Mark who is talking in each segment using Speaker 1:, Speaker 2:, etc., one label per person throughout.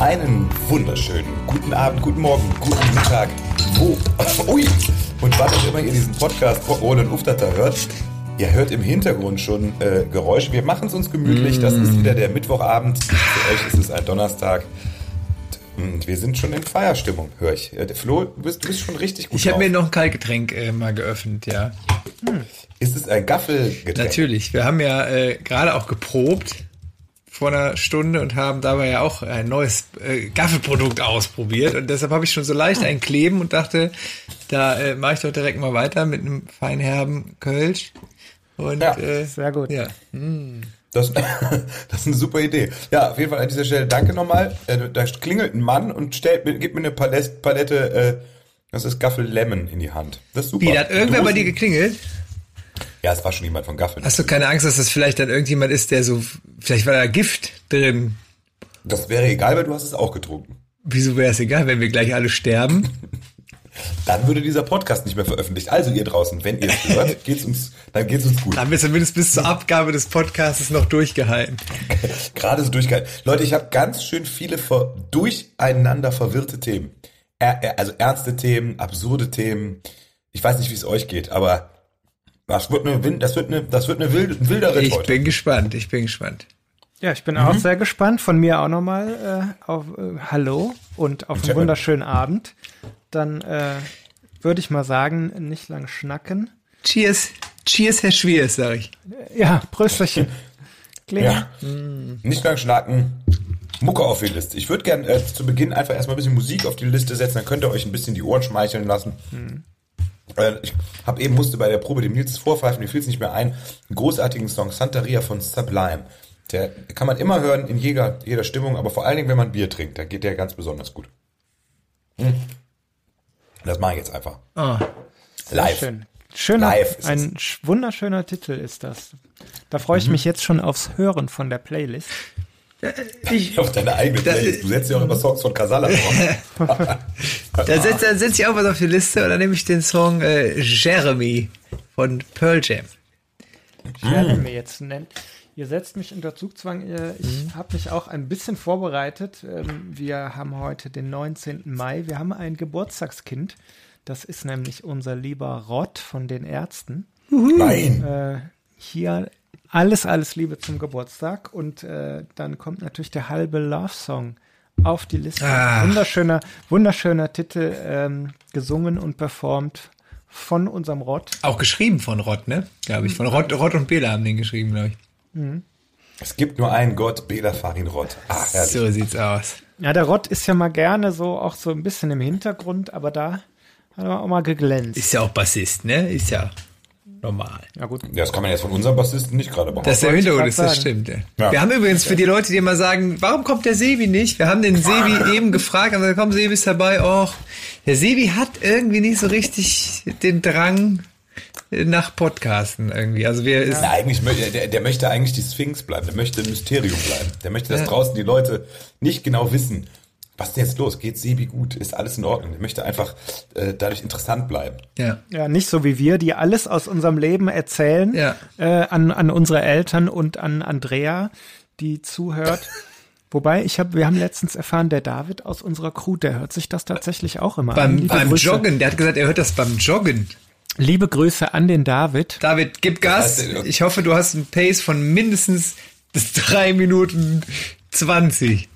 Speaker 1: Einen wunderschönen guten Abend, guten Morgen, guten Mittag. Wo? Ui! Und wann auch immer ihr diesen Podcast ohne und Uftata hört, ihr hört im Hintergrund schon äh, Geräusche. Wir machen es uns gemütlich. Das ist wieder der Mittwochabend. Für euch ist es ein Donnerstag. Und wir sind schon in Feierstimmung, höre ich. Äh, Flo, du bist, du bist schon richtig gut
Speaker 2: Ich habe mir noch ein Kaltgetränk äh, mal geöffnet, ja.
Speaker 1: Ist es ein Gaffelgetränk?
Speaker 2: Natürlich. Wir haben ja äh, gerade auch geprobt vor einer Stunde und haben dabei ja auch ein neues äh, Gaffelprodukt ausprobiert. Und deshalb habe ich schon so leicht ein Kleben und dachte, da äh, mache ich doch direkt mal weiter mit einem feinherben Kölsch. Und
Speaker 1: Ja,
Speaker 2: äh,
Speaker 3: Sehr gut.
Speaker 2: ja.
Speaker 1: Das, das ist eine super Idee. Ja, auf jeden Fall an dieser Stelle danke nochmal. Äh, Da klingelt ein Mann und stellt mir, gibt mir eine Palette, Palette äh, das ist Gaffel Lemon in die Hand. Das ist super.
Speaker 2: Wie, da hat irgendwer bei dir geklingelt?
Speaker 1: Ja, es war schon jemand von Gaffel.
Speaker 2: Hast du keine Angst, dass das vielleicht dann irgendjemand ist, der so, vielleicht war da Gift drin.
Speaker 1: Das wäre egal, weil du hast es auch getrunken.
Speaker 2: Wieso wäre es egal, wenn wir gleich alle sterben?
Speaker 1: Dann würde dieser Podcast nicht mehr veröffentlicht. Also ihr draußen, wenn ihr es hört, geht's uns, dann geht's uns gut.
Speaker 2: Haben wir zumindest bis zur Abgabe des Podcasts noch durchgehalten.
Speaker 1: Gerade so durchgehalten. Leute, ich habe ganz schön viele ver durcheinander verwirrte Themen. Er, also ernste Themen, absurde Themen. Ich weiß nicht, wie es euch geht, aber das wird eine, das wird eine, das wird eine wilde, ein wilder Ritt
Speaker 2: Ich
Speaker 1: heute.
Speaker 2: bin gespannt, ich bin gespannt.
Speaker 3: Ja, ich bin auch sehr gespannt. Von mir auch nochmal äh, auf äh, Hallo und auf einen wunderschönen Abend. Dann äh, würde ich mal sagen, nicht lang schnacken.
Speaker 2: Cheers, cheers, Herr Schwieres, sag ich.
Speaker 3: Ja, Prösterchen.
Speaker 1: Ja. Nicht lang schnacken. Mucke auf die Liste. Ich würde gern äh, zu Beginn einfach erstmal ein bisschen Musik auf die Liste setzen, dann könnt ihr euch ein bisschen die Ohren schmeicheln lassen. Äh, ich habe eben musste bei der Probe dem Nils vorpfeifen, mir fiel es nicht mehr ein, einen großartigen Song Santeria von Sublime. Der kann man immer hören in jeder, jeder Stimmung, aber vor allen Dingen, wenn man Bier trinkt, dann geht der ganz besonders gut. Hm. Das mache ich jetzt einfach.
Speaker 3: Sehr
Speaker 1: Live.
Speaker 3: Schön. Schöner,
Speaker 1: Live ist
Speaker 3: ein sch- wunderschöner Titel ist das. Da freue ich mich jetzt schon aufs Hören von der Playlist.
Speaker 2: Ich,
Speaker 1: Auf deine eigene
Speaker 2: Da-
Speaker 1: Playlist. Du setzt ja auch immer Songs von Casala drauf.
Speaker 2: da setze setz ich auch was auf die Liste und dann nehme ich den Song äh, Jeremy von Pearl Jam.
Speaker 3: Mir jetzt nennen. Ihr setzt mich unter Zugzwang. Ihr- Ich habe mich auch ein bisschen vorbereitet. Ähm, Wir haben heute den 19. Mai. Wir haben ein Geburtstagskind. Das ist nämlich unser lieber Rott von den Ärzten.
Speaker 1: Nein.
Speaker 3: Äh, Hier alles, alles Liebe zum Geburtstag. Und äh, dann kommt natürlich der halbe Love Song auf die Liste.
Speaker 2: Ach.
Speaker 3: Wunderschöner, wunderschöner Titel, ähm, gesungen und performt von unserem Rott.
Speaker 2: Auch geschrieben von Rott, ne? Glaube ich. Von Rott, Rott und Bela haben den geschrieben, glaube ich.
Speaker 1: Es gibt nur einen Gott, Bela Farin Rott. Herrlich.
Speaker 2: So sieht's aus.
Speaker 3: Ja, der Rott ist ja mal gerne so auch so ein bisschen im Hintergrund, aber da hat er auch mal geglänzt.
Speaker 2: Ist ja auch Bassist, ne? Ist ja normal.
Speaker 3: ja gut.
Speaker 1: Das kann man jetzt von unserem Bassisten nicht gerade behaupten.
Speaker 2: Dass der
Speaker 3: wollte ich
Speaker 2: Hintergrund ist, das stimmt. Ja.
Speaker 1: Ja.
Speaker 2: Wir haben übrigens für die Leute, die immer sagen, warum kommt der Sebi nicht? Wir haben den Sebi eben gefragt, aber komm, Sebi ist dabei. Och, der Sebi hat irgendwie nicht so richtig den Drang nach Podcasten irgendwie. Also wir ist,
Speaker 1: Na, eigentlich möchte der, der möchte eigentlich die Sphinx bleiben. Der möchte ein Mysterium bleiben. Der möchte, dass draußen die Leute nicht genau wissen, was ist denn jetzt los? Geht Sebi gut? Ist alles in Ordnung? Der möchte einfach äh, dadurch interessant bleiben.
Speaker 2: ja.
Speaker 3: Ja, nicht so wie wir, die alles aus unserem Leben erzählen
Speaker 2: Ja.
Speaker 3: äh, an, an unsere Eltern und an Andrea, die zuhört. Wobei, ich hab, wir haben letztens erfahren, der David aus unserer Crew, der hört sich das tatsächlich auch immer an.
Speaker 2: Beim,
Speaker 3: Liebe
Speaker 2: beim
Speaker 3: Grüße,
Speaker 2: Joggen, der hat gesagt, er hört das beim Joggen.
Speaker 3: Liebe Grüße an den David.
Speaker 2: David, gib Gas.
Speaker 1: heißt,
Speaker 2: Ich hoffe, du hast einen Pace von mindestens drei Minuten 20.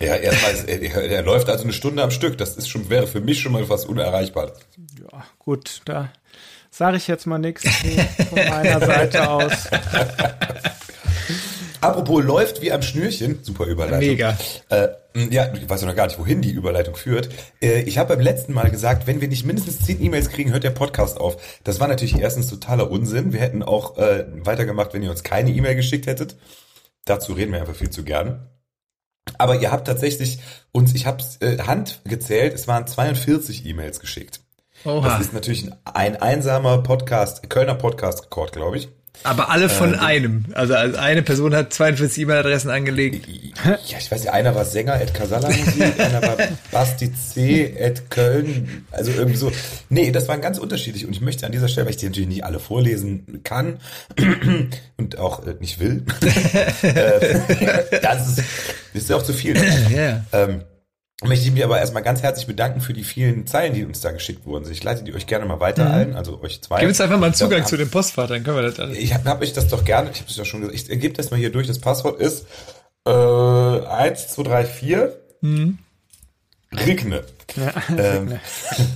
Speaker 1: Ja, erstmal, er, er, er läuft also eine Stunde am Stück. Das ist schon, wäre für mich schon mal fast unerreichbar.
Speaker 3: Ja, gut, da sage ich jetzt mal nichts von meiner Seite aus.
Speaker 1: Apropos läuft wie am Schnürchen, super Überleitung.
Speaker 2: Mega.
Speaker 1: Äh, ja, ich weiß noch gar nicht, wohin die Überleitung führt. Äh, ich habe beim letzten Mal gesagt, wenn wir nicht mindestens zehn E-Mails kriegen, hört der Podcast auf. Das war natürlich erstens totaler Unsinn. Wir hätten auch äh, weitergemacht, wenn ihr uns keine E-Mail geschickt hättet. Dazu reden wir einfach viel zu gern. Aber ihr habt tatsächlich uns, ich habe äh, Hand gezählt, es waren 42 E-Mails geschickt.
Speaker 2: Oha.
Speaker 1: Das ist natürlich ein, ein einsamer Podcast, Kölner Podcast-Rekord, glaube ich.
Speaker 2: Aber alle von
Speaker 1: Äh,
Speaker 2: einem. Also also eine Person hat 42 E-Mail-Adressen angelegt.
Speaker 1: Ja, ich weiß nicht, einer war Sänger at Casala Musik, einer war Basti C at Köln, also irgendwie so. Nee, das waren ganz unterschiedlich und ich möchte an dieser Stelle, weil ich die natürlich nicht alle vorlesen kann und auch äh, nicht will, äh, das ist, das ist ja auch zu viel.
Speaker 2: Ja.
Speaker 1: Ähm, möchte ich mich aber erstmal ganz herzlich bedanken für die vielen Zeilen, die uns da geschickt wurden. Ich leite die euch gerne mal weiter ein, also euch zwei.
Speaker 2: Gib uns einfach mal einen Zugang
Speaker 1: Ja,
Speaker 2: zu dem Postfach, dann können wir das alles.
Speaker 1: ich habe hab euch das doch gerne, ich habe es ja schon gesagt, ich gebe das mal hier durch. Das Passwort ist äh, 1, 2, 3, 4. Rigne. ähm,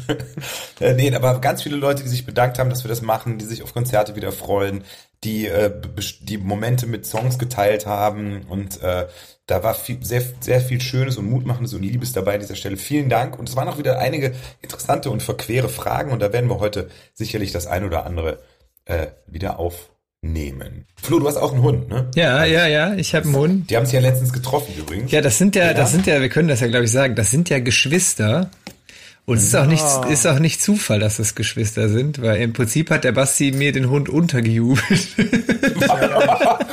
Speaker 1: äh, nee, aber ganz viele Leute, die sich bedankt haben, dass wir das machen, die sich auf Konzerte wieder freuen, die äh, die Momente mit Songs geteilt haben und äh, da war viel, sehr, sehr viel Schönes und Mutmachendes und Liebes dabei an dieser Stelle. Vielen Dank und es waren auch wieder einige interessante und verquere Fragen und da werden wir heute sicherlich das ein oder andere äh, wieder aufnehmen. Flo, du hast auch einen Hund, ne?
Speaker 2: Ja, ja, ja, ich habe einen Hund.
Speaker 1: Die haben sich ja letztens getroffen übrigens.
Speaker 2: Ja, das sind ja,
Speaker 1: Ja.
Speaker 2: das sind ja, wir können das ja, glaube ich, sagen, das sind ja Geschwister. Und es ist auch nicht, ist auch nicht Zufall, dass das Geschwister sind, weil im Prinzip hat der Basti mir den Hund untergejubelt.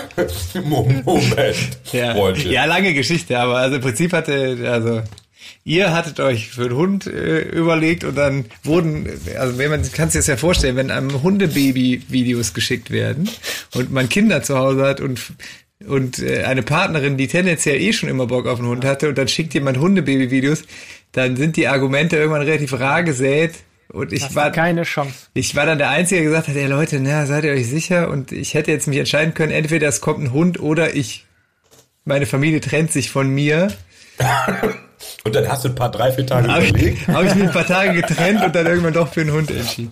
Speaker 1: Moment,
Speaker 2: Ja,
Speaker 1: Freundchen.
Speaker 2: ja, lange Geschichte, aber also im Prinzip hatte, also ihr hattet euch für den Hund äh, überlegt und dann wurden, also wenn man kann sich das ja vorstellen, wenn einem Hundebaby Videos geschickt werden und man Kinder zu Hause hat und und äh, eine Partnerin, die tendenziell eh schon immer Bock auf einen Hund hatte und dann schickt jemand Hundebaby-Videos, dann sind die Argumente irgendwann relativ rar gesät und ich war
Speaker 3: keine Chance.
Speaker 2: ich war dann der Einzige, der gesagt hat, ey Leute, na, seid ihr euch sicher? Und ich hätte jetzt mich entscheiden können, entweder es kommt ein Hund oder ich, meine Familie trennt sich von mir.
Speaker 1: Und dann hast du ein paar, drei, vier Tage
Speaker 2: Habe ich,
Speaker 1: überlegt.
Speaker 2: hab ich mich ein paar Tage getrennt und dann irgendwann doch für einen Hund entschieden.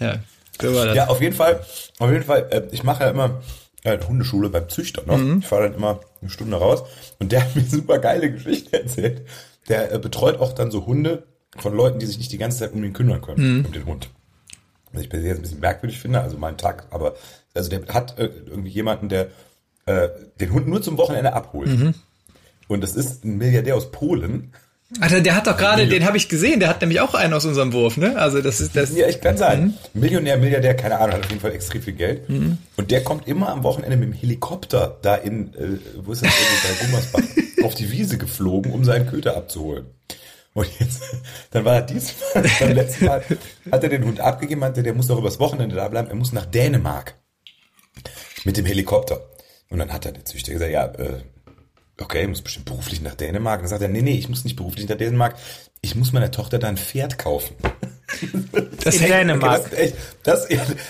Speaker 2: Ja, so war das.
Speaker 1: Ja, auf jeden Fall, auf jeden Fall, äh, ich mache ja immer äh, Hundeschule beim Züchter noch.
Speaker 2: Mhm.
Speaker 1: Ich fahre dann immer eine Stunde raus und der hat mir super geile Geschichte erzählt. Der äh, betreut auch dann so Hunde von Leuten, die sich nicht die ganze Zeit um den kümmern können,
Speaker 2: Mhm.
Speaker 1: um den Hund. Was ich per se jetzt ein bisschen merkwürdig finde, also mein Tag, aber also der hat äh, irgendwie jemanden, der äh, den Hund nur zum Wochenende abholt.
Speaker 2: Mhm.
Speaker 1: Und das ist ein Milliardär aus Polen.
Speaker 2: Alter, der hat doch gerade, den habe ich gesehen, der hat nämlich auch einen aus unserem Wurf, ne? Also das ist das.
Speaker 1: Ja, ich kann sein. Millionär, Milliardär, keine Ahnung, hat auf jeden Fall extrem viel Geld. Und der kommt immer am Wochenende mit dem Helikopter da in, äh, wo ist das, irgendwie bei Gummersbach, auf die Wiese geflogen, um seinen Köter abzuholen. Und jetzt, dann war er diesmal, beim letzten Mal, hat er den Hund abgegeben, meinte, der muss doch übers Wochenende da bleiben, er muss nach Dänemark. Mit dem Helikopter. Und dann hat er der Züchter gesagt, ja, äh, okay, ich muss bestimmt beruflich nach Dänemark. Und dann sagt er, nee, nee, ich muss nicht beruflich nach Dänemark. Ich muss meiner Tochter da ein Pferd kaufen.
Speaker 2: das
Speaker 3: In
Speaker 2: hängt-
Speaker 3: Dänemark.
Speaker 1: Das ist echt, das,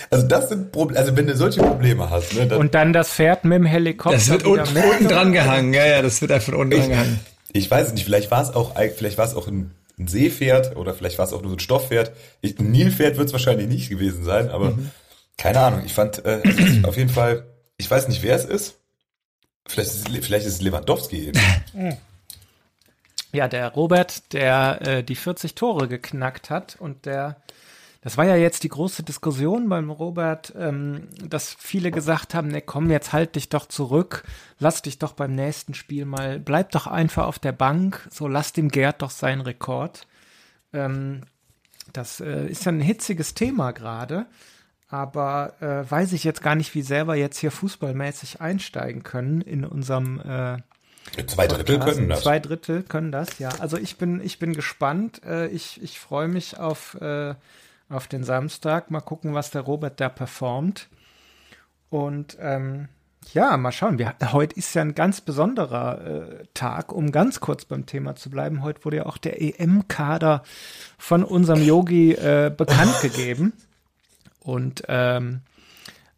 Speaker 1: also das sind Probleme, also wenn du solche Probleme hast, ne, dann,
Speaker 3: Und dann das Pferd mit dem Helikopter.
Speaker 2: Das wird unten, unten dran gehangen, ja, ja, das wird einfach unten dran gehangen.
Speaker 1: Ich weiß es nicht, vielleicht war es auch, vielleicht war es auch ein, ein Seepferd oder vielleicht war es auch nur so ein Stoffpferd. Ich, ein Nilpferd wird es wahrscheinlich nicht gewesen sein, aber keine Ahnung. Ich fand äh, also auf jeden Fall, ich weiß nicht, wer es ist. Vielleicht ist, es- vielleicht ist es Lewandowski. eben.
Speaker 3: Ja, der Robert, der äh, die 40 Tore geknackt hat und der, das war ja jetzt die große Diskussion beim Robert, ähm, dass viele gesagt haben, ne, komm, jetzt halt dich doch zurück, lass dich doch beim nächsten Spiel mal, bleib doch einfach auf der Bank, so lass dem Gerd doch seinen Rekord. Ähm, das äh, ist ja ein hitziges Thema gerade, aber äh, weiß ich jetzt gar nicht, wie selber jetzt hier fußballmäßig einsteigen können in unserem äh,
Speaker 1: Zwei Drittel
Speaker 3: Podcast.
Speaker 1: können das.
Speaker 3: Zwei Drittel können das, ja. Also ich bin, ich bin gespannt. Äh, ich ich freue mich auf, äh, auf den Samstag. Mal gucken, was der Robert da performt. Und ähm, ja, mal schauen. Wir, heute ist ja ein ganz besonderer äh, Tag, um ganz kurz beim Thema zu bleiben. Heute wurde ja auch der EM-Kader von unserem Yogi äh, bekannt gegeben. Und ähm,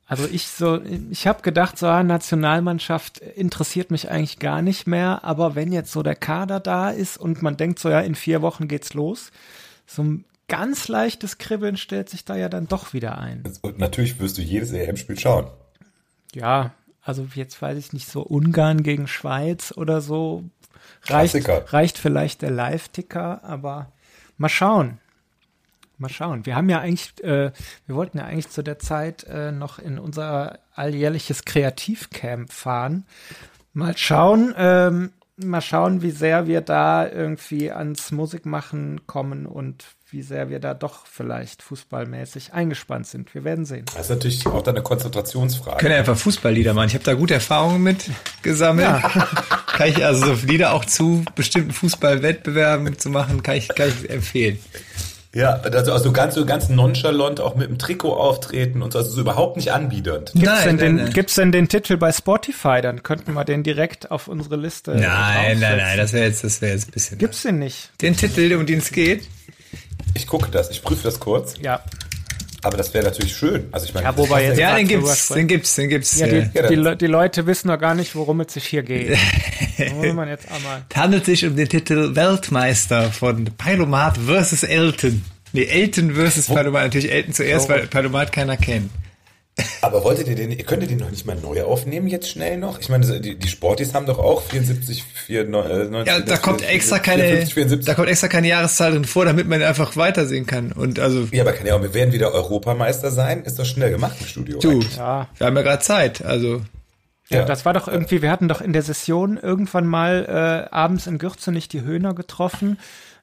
Speaker 3: also ich so, ich habe gedacht, so ah, Nationalmannschaft interessiert mich eigentlich gar nicht mehr, aber wenn jetzt so der Kader da ist und man denkt so, ja, in vier Wochen geht's los, so ein ganz leichtes Kribbeln stellt sich da ja dann doch wieder ein.
Speaker 1: Und natürlich wirst du jedes EM-Spiel schauen.
Speaker 3: Ja, also jetzt weiß ich nicht, so Ungarn gegen Schweiz oder so. Reicht,
Speaker 1: Klassiker.
Speaker 3: reicht vielleicht der Live-Ticker, aber mal schauen. Mal schauen. Wir haben ja eigentlich, äh, wir wollten ja eigentlich zu der Zeit äh, noch in unser alljährliches Kreativcamp fahren. Mal schauen, ähm, mal schauen, wie sehr wir da irgendwie ans Musikmachen kommen und wie sehr wir da doch vielleicht fußballmäßig eingespannt sind. Wir werden sehen.
Speaker 1: Das ist natürlich auch dann eine Konzentrationsfrage.
Speaker 2: Können ja einfach Fußballlieder machen. Ich habe da gute Erfahrungen mit gesammelt. Kann ich also so Lieder auch zu bestimmten Fußballwettbewerben zu machen, kann ich, kann ich empfehlen.
Speaker 1: Ja, also, also ganz so ganz nonchalant auch mit dem Trikot auftreten und so, also so überhaupt nicht anbiedernd.
Speaker 3: Gibt's,
Speaker 2: Nein,
Speaker 3: denn den,
Speaker 2: nein.
Speaker 3: gibt's denn den Titel bei Spotify? Dann könnten wir den direkt auf unsere Liste.
Speaker 2: Nein, nein, nein, das wäre jetzt, das wäre jetzt ein bisschen.
Speaker 3: Gibt's den nicht?
Speaker 2: den Titel, um den es geht?
Speaker 1: Ich gucke das, ich prüfe das kurz,
Speaker 3: Ja.
Speaker 1: Aber das wäre natürlich schön. Also ich meine,
Speaker 3: Ja, wobei jetzt-
Speaker 2: Ja, den gibt's, den gibt's, den gibt's.
Speaker 3: Ja, die,
Speaker 1: Ja,
Speaker 3: die, Le- die Leute wissen noch gar nicht, worum es sich hier geht. Muss man jetzt einmal.
Speaker 2: Es handelt sich um den Titel Weltmeister von Pyromat vs. Elton. Nee, Elton vs. Pyromat. Natürlich Elton zuerst, weil Pyromat keiner kennt.
Speaker 1: Aber wolltet ihr den, ihr könntet den noch nicht mal neu aufnehmen jetzt schnell noch? Ich meine, die, die Sportis haben doch auch 74, 94,
Speaker 2: Ja, da kommt extra keine,
Speaker 1: 54, 74.
Speaker 2: da kommt extra keine Jahreszahl drin vor, damit man einfach weitersehen kann. Und also,
Speaker 1: Ja, aber kann ja auch, wir werden wieder Europameister sein. Ist doch schnell gemacht im Studio.
Speaker 2: du.
Speaker 3: Ja.
Speaker 2: wir haben ja gerade Zeit. Also,
Speaker 3: Ja, das war doch irgendwie, wir hatten doch in der Session irgendwann mal äh, abends in Gürzenich die Höhner getroffen,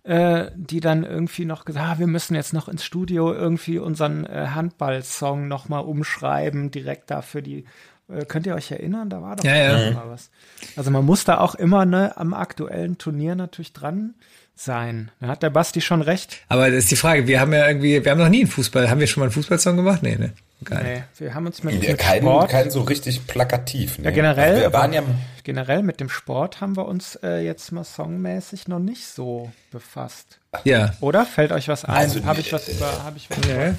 Speaker 3: äh, die dann irgendwie noch gesagt, ah, wir müssen jetzt noch ins Studio irgendwie unseren äh, Handball-Song nochmal umschreiben, direkt da für die. Äh, könnt ihr euch erinnern? Da war doch
Speaker 2: Ja, ja.
Speaker 3: mal was. Also man muss da auch immer ne, am aktuellen Turnier natürlich dran sein. Da hat der Basti schon recht.
Speaker 2: aber das ist die Frage, wir haben ja irgendwie, wir haben noch nie einen Fußball, haben wir schon mal einen Fußballsong gemacht? Nee, ne? Gar nicht.
Speaker 3: Nee, wir haben uns mit,
Speaker 1: Ja,
Speaker 3: mit
Speaker 1: kein,
Speaker 3: Sport
Speaker 1: kein so richtig plakativ. Ne?
Speaker 3: Ja, generell,
Speaker 1: Also wir waren ja,
Speaker 3: generell mit dem Sport haben wir uns äh, jetzt mal songmäßig noch nicht so befasst.
Speaker 2: Ja.
Speaker 3: Oder? Fällt euch was ein?
Speaker 1: Also,
Speaker 3: habe ich was über, habe ich was
Speaker 2: Ja.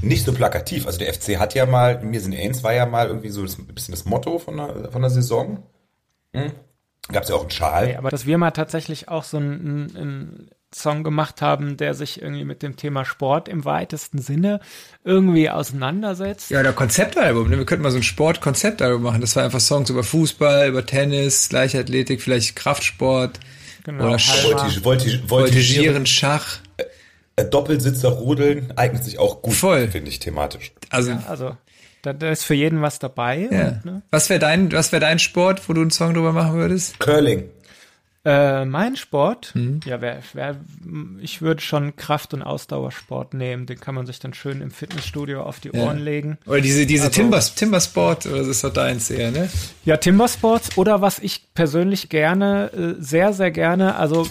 Speaker 1: nicht so plakativ. Also der FC hat ja mal, mir sind Ains war ja mal irgendwie so das, ein bisschen das Motto von der, von der Saison. Hm? Gab es ja auch einen Schal.
Speaker 3: Nee, aber dass wir mal tatsächlich auch so einen, einen Song gemacht haben, der sich irgendwie mit dem Thema Sport im weitesten Sinne irgendwie auseinandersetzt.
Speaker 2: Ja, oder Konzeptalbum. Ne? Wir könnten mal so ein Sport-Konzeptalbum machen. Das war einfach Songs über Fußball, über Tennis, Leichtathletik, vielleicht Kraftsport
Speaker 3: Genau,
Speaker 2: oder
Speaker 3: Halber.
Speaker 1: Voltig, voltig, voltigieren,
Speaker 2: Schach.
Speaker 1: äh, Doppelsitzer rodeln eignet sich auch gut, finde ich, thematisch.
Speaker 2: Also,
Speaker 3: Also, da, da ist für jeden was dabei.
Speaker 2: ja.
Speaker 3: Und, ne?
Speaker 2: Was wäre dein, was wäre dein Sport, wo du einen Song drüber machen würdest?
Speaker 1: Curling.
Speaker 3: Äh, mein Sport,
Speaker 2: Mhm.
Speaker 3: ja, wär, wär, ich würde schon Kraft- und Ausdauersport nehmen. Den kann man sich dann schön im Fitnessstudio auf die Ohren legen.
Speaker 2: Oder diese, diese
Speaker 3: Also-
Speaker 2: Timbers, Timbersport, oder das ist doch deins eher, ne?
Speaker 3: Ja, Timbersports oder was ich persönlich gerne, äh, sehr, sehr gerne, also